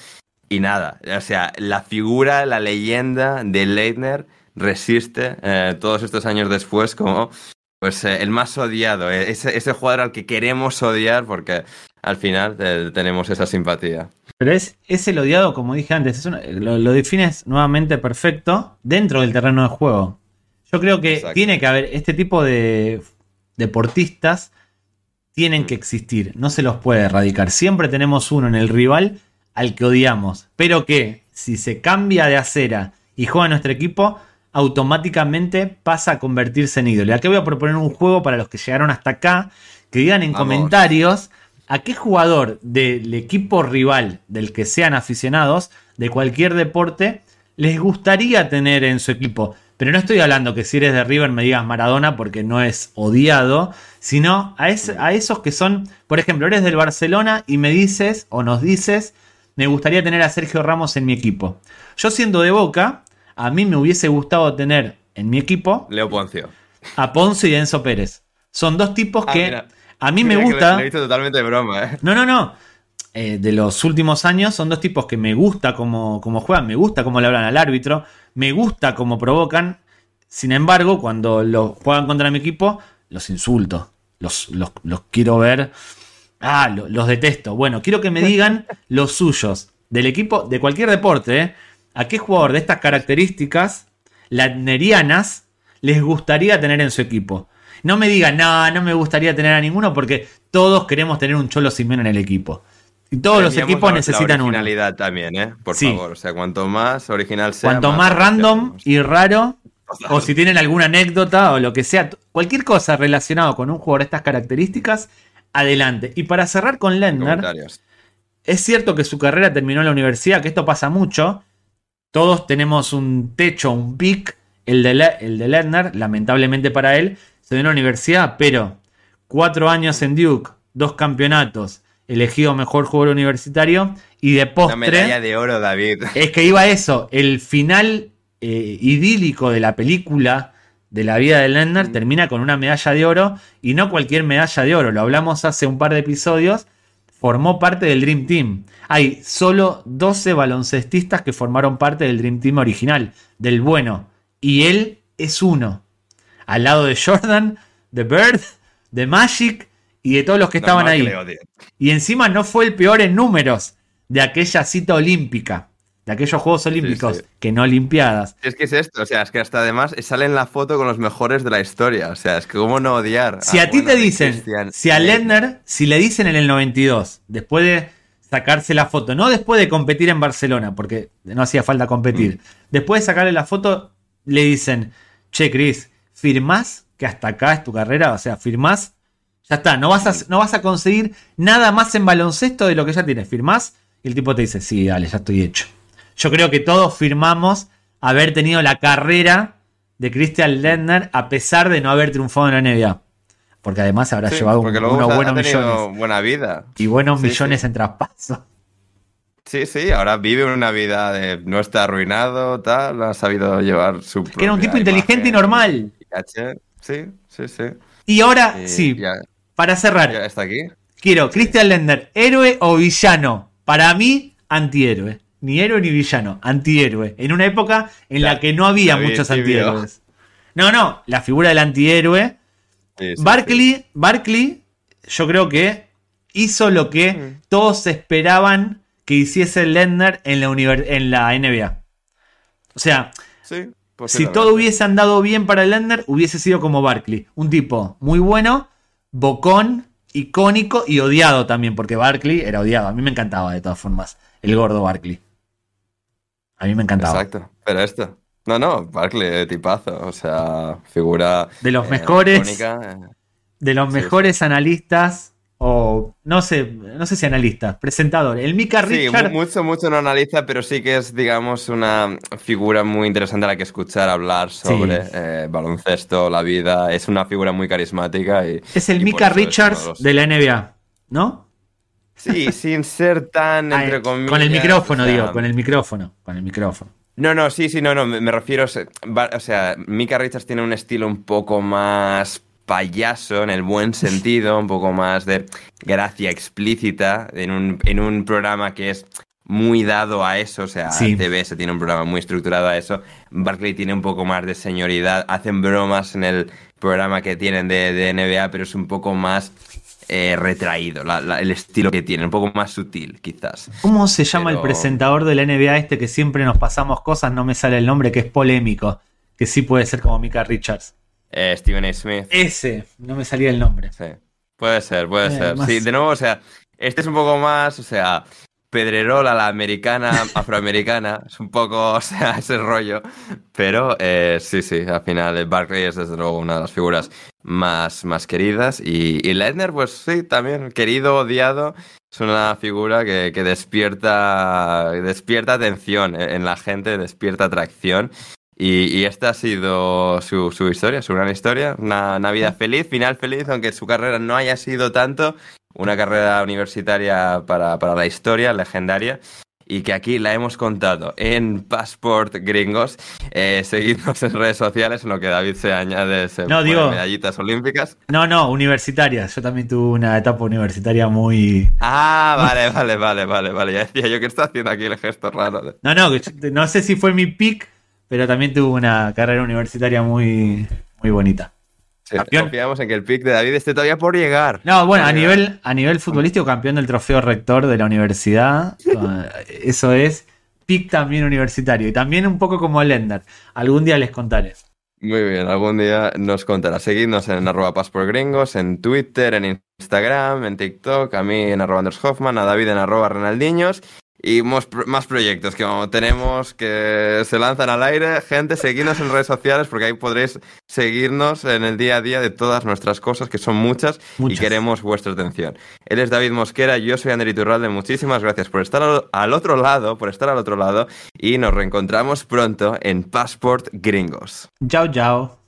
Y nada, o sea, la figura, la leyenda de Leitner resiste eh, todos estos años después como Pues eh, el más odiado, eh, ese, ese jugador al que queremos odiar porque al final eh, tenemos esa simpatía. Pero es, es el odiado, como dije antes, es una- lo, lo defines nuevamente perfecto dentro del terreno de juego. Yo creo que Exacto. tiene que haber este tipo de deportistas, tienen que existir, no se los puede erradicar. Siempre tenemos uno en el rival al que odiamos, pero que si se cambia de acera y juega en nuestro equipo, automáticamente pasa a convertirse en ídolo. Y aquí voy a proponer un juego para los que llegaron hasta acá, que digan en Vamos. comentarios a qué jugador del equipo rival, del que sean aficionados, de cualquier deporte, les gustaría tener en su equipo. Pero no estoy hablando que si eres de River me digas Maradona porque no es odiado, sino a, es- a esos que son, por ejemplo, eres del Barcelona y me dices o nos dices, me gustaría tener a Sergio Ramos en mi equipo. Yo siendo de Boca, a mí me hubiese gustado tener en mi equipo Leo Poncio. a Ponce y a Enzo Pérez. Son dos tipos Ah, que mira. A mí me Mira gusta... Lo, lo he visto totalmente de broma, ¿eh? No, no, no. Eh, de los últimos años son dos tipos que me gusta como, como juegan, me gusta cómo le hablan al árbitro, me gusta cómo provocan. Sin embargo, cuando los juegan contra mi equipo, los insulto. Los, los- los quiero ver. Ah, lo- los detesto. Bueno, quiero que me digan los suyos del equipo de cualquier deporte. ¿eh? ¿A qué jugador de estas características ladnerianas les gustaría tener en su equipo? No me digan, no, no me gustaría tener a ninguno porque todos queremos tener un Cholo Simeone en el equipo. Y todos los equipos necesitan uno. originalidad también, ¿eh? Por Sí. favor. O sea, cuanto más original sea. Cuanto más random y raro, o si tienen alguna anécdota o lo que sea, cualquier cosa relacionado con un jugador de estas características, adelante. Y para cerrar con Lendner, es cierto que su carrera terminó en la universidad, que esto pasa mucho. Todos tenemos un techo, un pic. El de, Le- el de Lerner, lamentablemente para él, se dio en la universidad, pero cuatro años en Duke, dos campeonatos, elegido mejor jugador universitario y de Una medalla postre. de oro, David. Es que iba a eso, el final eh, idílico de la película de la vida de Lerner termina con una medalla de oro y no cualquier medalla de oro, lo hablamos hace un par de episodios formó parte del Dream Team. Hay solo 12 baloncestistas que formaron parte del Dream Team original, del bueno. Y él es uno. Al lado de Jordan, de Bird, de Magic y de todos los que estaban ahí. Y encima no fue el peor en números de aquella cita olímpica, de aquellos Juegos Olímpicos, sí. que no Olimpiadas. Es que es esto, o sea, es que hasta además sale en la foto con los mejores de la historia. O sea, es que cómo no odiar. Si a ti te dicen, Christian si a. Lerner, si le dicen en el 92, después de sacarse la foto, no después de competir en Barcelona, porque no hacía falta competir, Mm. después de sacarle la foto, le dicen, che, Chris, ¿firmás que hasta acá es tu carrera? O sea, ¿firmás? Ya está, no vas, a, no vas a conseguir nada más en baloncesto de lo que ya tienes. ¿Firmás? Y el tipo te dice, sí, dale, ya estoy hecho. Yo creo que todos firmamos haber tenido la carrera de Christian Lerner a pesar de no haber triunfado en la NBA. Porque además habrá Sí, llevado un- unos buenos millones. buena vida. Y buenos Sí, millones sí. en traspaso. Sí, sí, ahora vive una vida de no está arruinado, tal, ha sabido llevar su Que era un tipo inteligente y normal. Sí, sí, sí. Y ahora, Y sí, Ya, para cerrar, ya está aquí. quiero Christian Lerner, héroe o villano. Para mí, antihéroe. Ni héroe ni villano, antihéroe. En una época en la que no había muchos antihéroes. No, no, la figura del antihéroe Sí, sí, Barkley, Barkley, yo creo que hizo lo que Mm. todos esperaban que hiciese Lendner en la, en la NBA. O sea, Sí, si posiblemente. todo hubiese andado bien para Lendner, hubiese sido como Barkley. Un tipo muy bueno, bocón, icónico y odiado también, porque Barkley era odiado. A mí me encantaba de todas formas, el gordo Barkley. A mí me encantaba. Exacto, pero esto. No, no, Barkley, tipazo, o sea, figura. De los eh, mejores. icónica, eh. de los Sí, mejores analistas o no sé, no sé si analistas, presentador. El Mika Sí, Richard. mu- mucho, mucho no analiza, pero sí que es, digamos, una figura muy interesante a la que escuchar hablar sobre eh, baloncesto, la vida. Es una figura muy carismática y. es el y Mika Richards de los- de la NBA, ¿no? Sí, sin ser tan, Ah, entre comillas. con el micrófono, o sea, digo, con el micrófono, con el micrófono. No, no, sí, sí, no, no, me, me refiero, o sea, Mika Richards tiene un estilo un poco más payaso en el buen sentido, un poco más de gracia explícita en un, en un programa que es muy dado a eso, o sea, Sí. TBS tiene un programa muy estructurado a eso, Barclay tiene un poco más de señoridad, hacen bromas en el programa que tienen de, de NBA, pero es un poco más eh, retraído, la- la- el estilo que tiene, un poco más sutil, quizás. ¿Cómo se llama el presentador de la NBA este que siempre nos pasamos cosas? No me sale el nombre, que es polémico. Que sí puede ser como Mika Richards. Eh, Stephen A. Smith. Ese, no me salía el nombre. Sí, puede ser, puede Eh, ser. más- Sí, de nuevo, o sea, este es un poco más, o sea, pedrerola la americana, afroamericana, es un poco, o sea, ese rollo. Pero eh, sí, sí, al final eh, Barkley es desde luego una de las figuras más, más queridas. Y, y Ledner, pues sí, también querido, odiado. Es una figura que, que despierta, despierta atención en en la gente, despierta atracción. Y, y esta ha sido su, su historia, su gran historia. Una, vida feliz, final feliz, aunque su carrera no haya sido tanto. Una carrera universitaria para, para la historia, legendaria. Y que aquí la hemos contado en Passport Gringos. Eh, seguidnos en redes sociales, en lo que David se añade se No, pone digo- medallitas olímpicas. No, no, universitaria. Yo también tuve una etapa universitaria muy. Ah, vale, vale, vale, vale, vale. Ya decía yo que está haciendo aquí el gesto raro. de- No, no, no sé si fue mi pick, pero también tuve una carrera universitaria muy, muy bonita. Sí, confiamos en que el pick de David esté todavía por llegar. No, bueno, a llegar. nivel, a nivel futbolístico, campeón del trofeo rector de la universidad. Eso es. Pick también universitario. Y también un poco como Lender. Algún día les contaré. Muy bien, algún día nos contará. Seguidnos en arroba pasportgringos, en Twitter, en Instagram, en TikTok, a mí en arroba Anders Hoffman, a David en arroba Renaldiños y más, pro- más proyectos que tenemos que se lanzan al aire. Gente, seguidnos en redes sociales porque ahí podréis seguirnos en el día a día de todas nuestras cosas, que son muchas, Muchas. y queremos vuestra atención. Él es David Mosquera, yo soy Ander Iturralde. Muchísimas gracias por estar al- al otro lado, por estar al otro lado y nos reencontramos pronto en Passport Gringos. Chao, chao.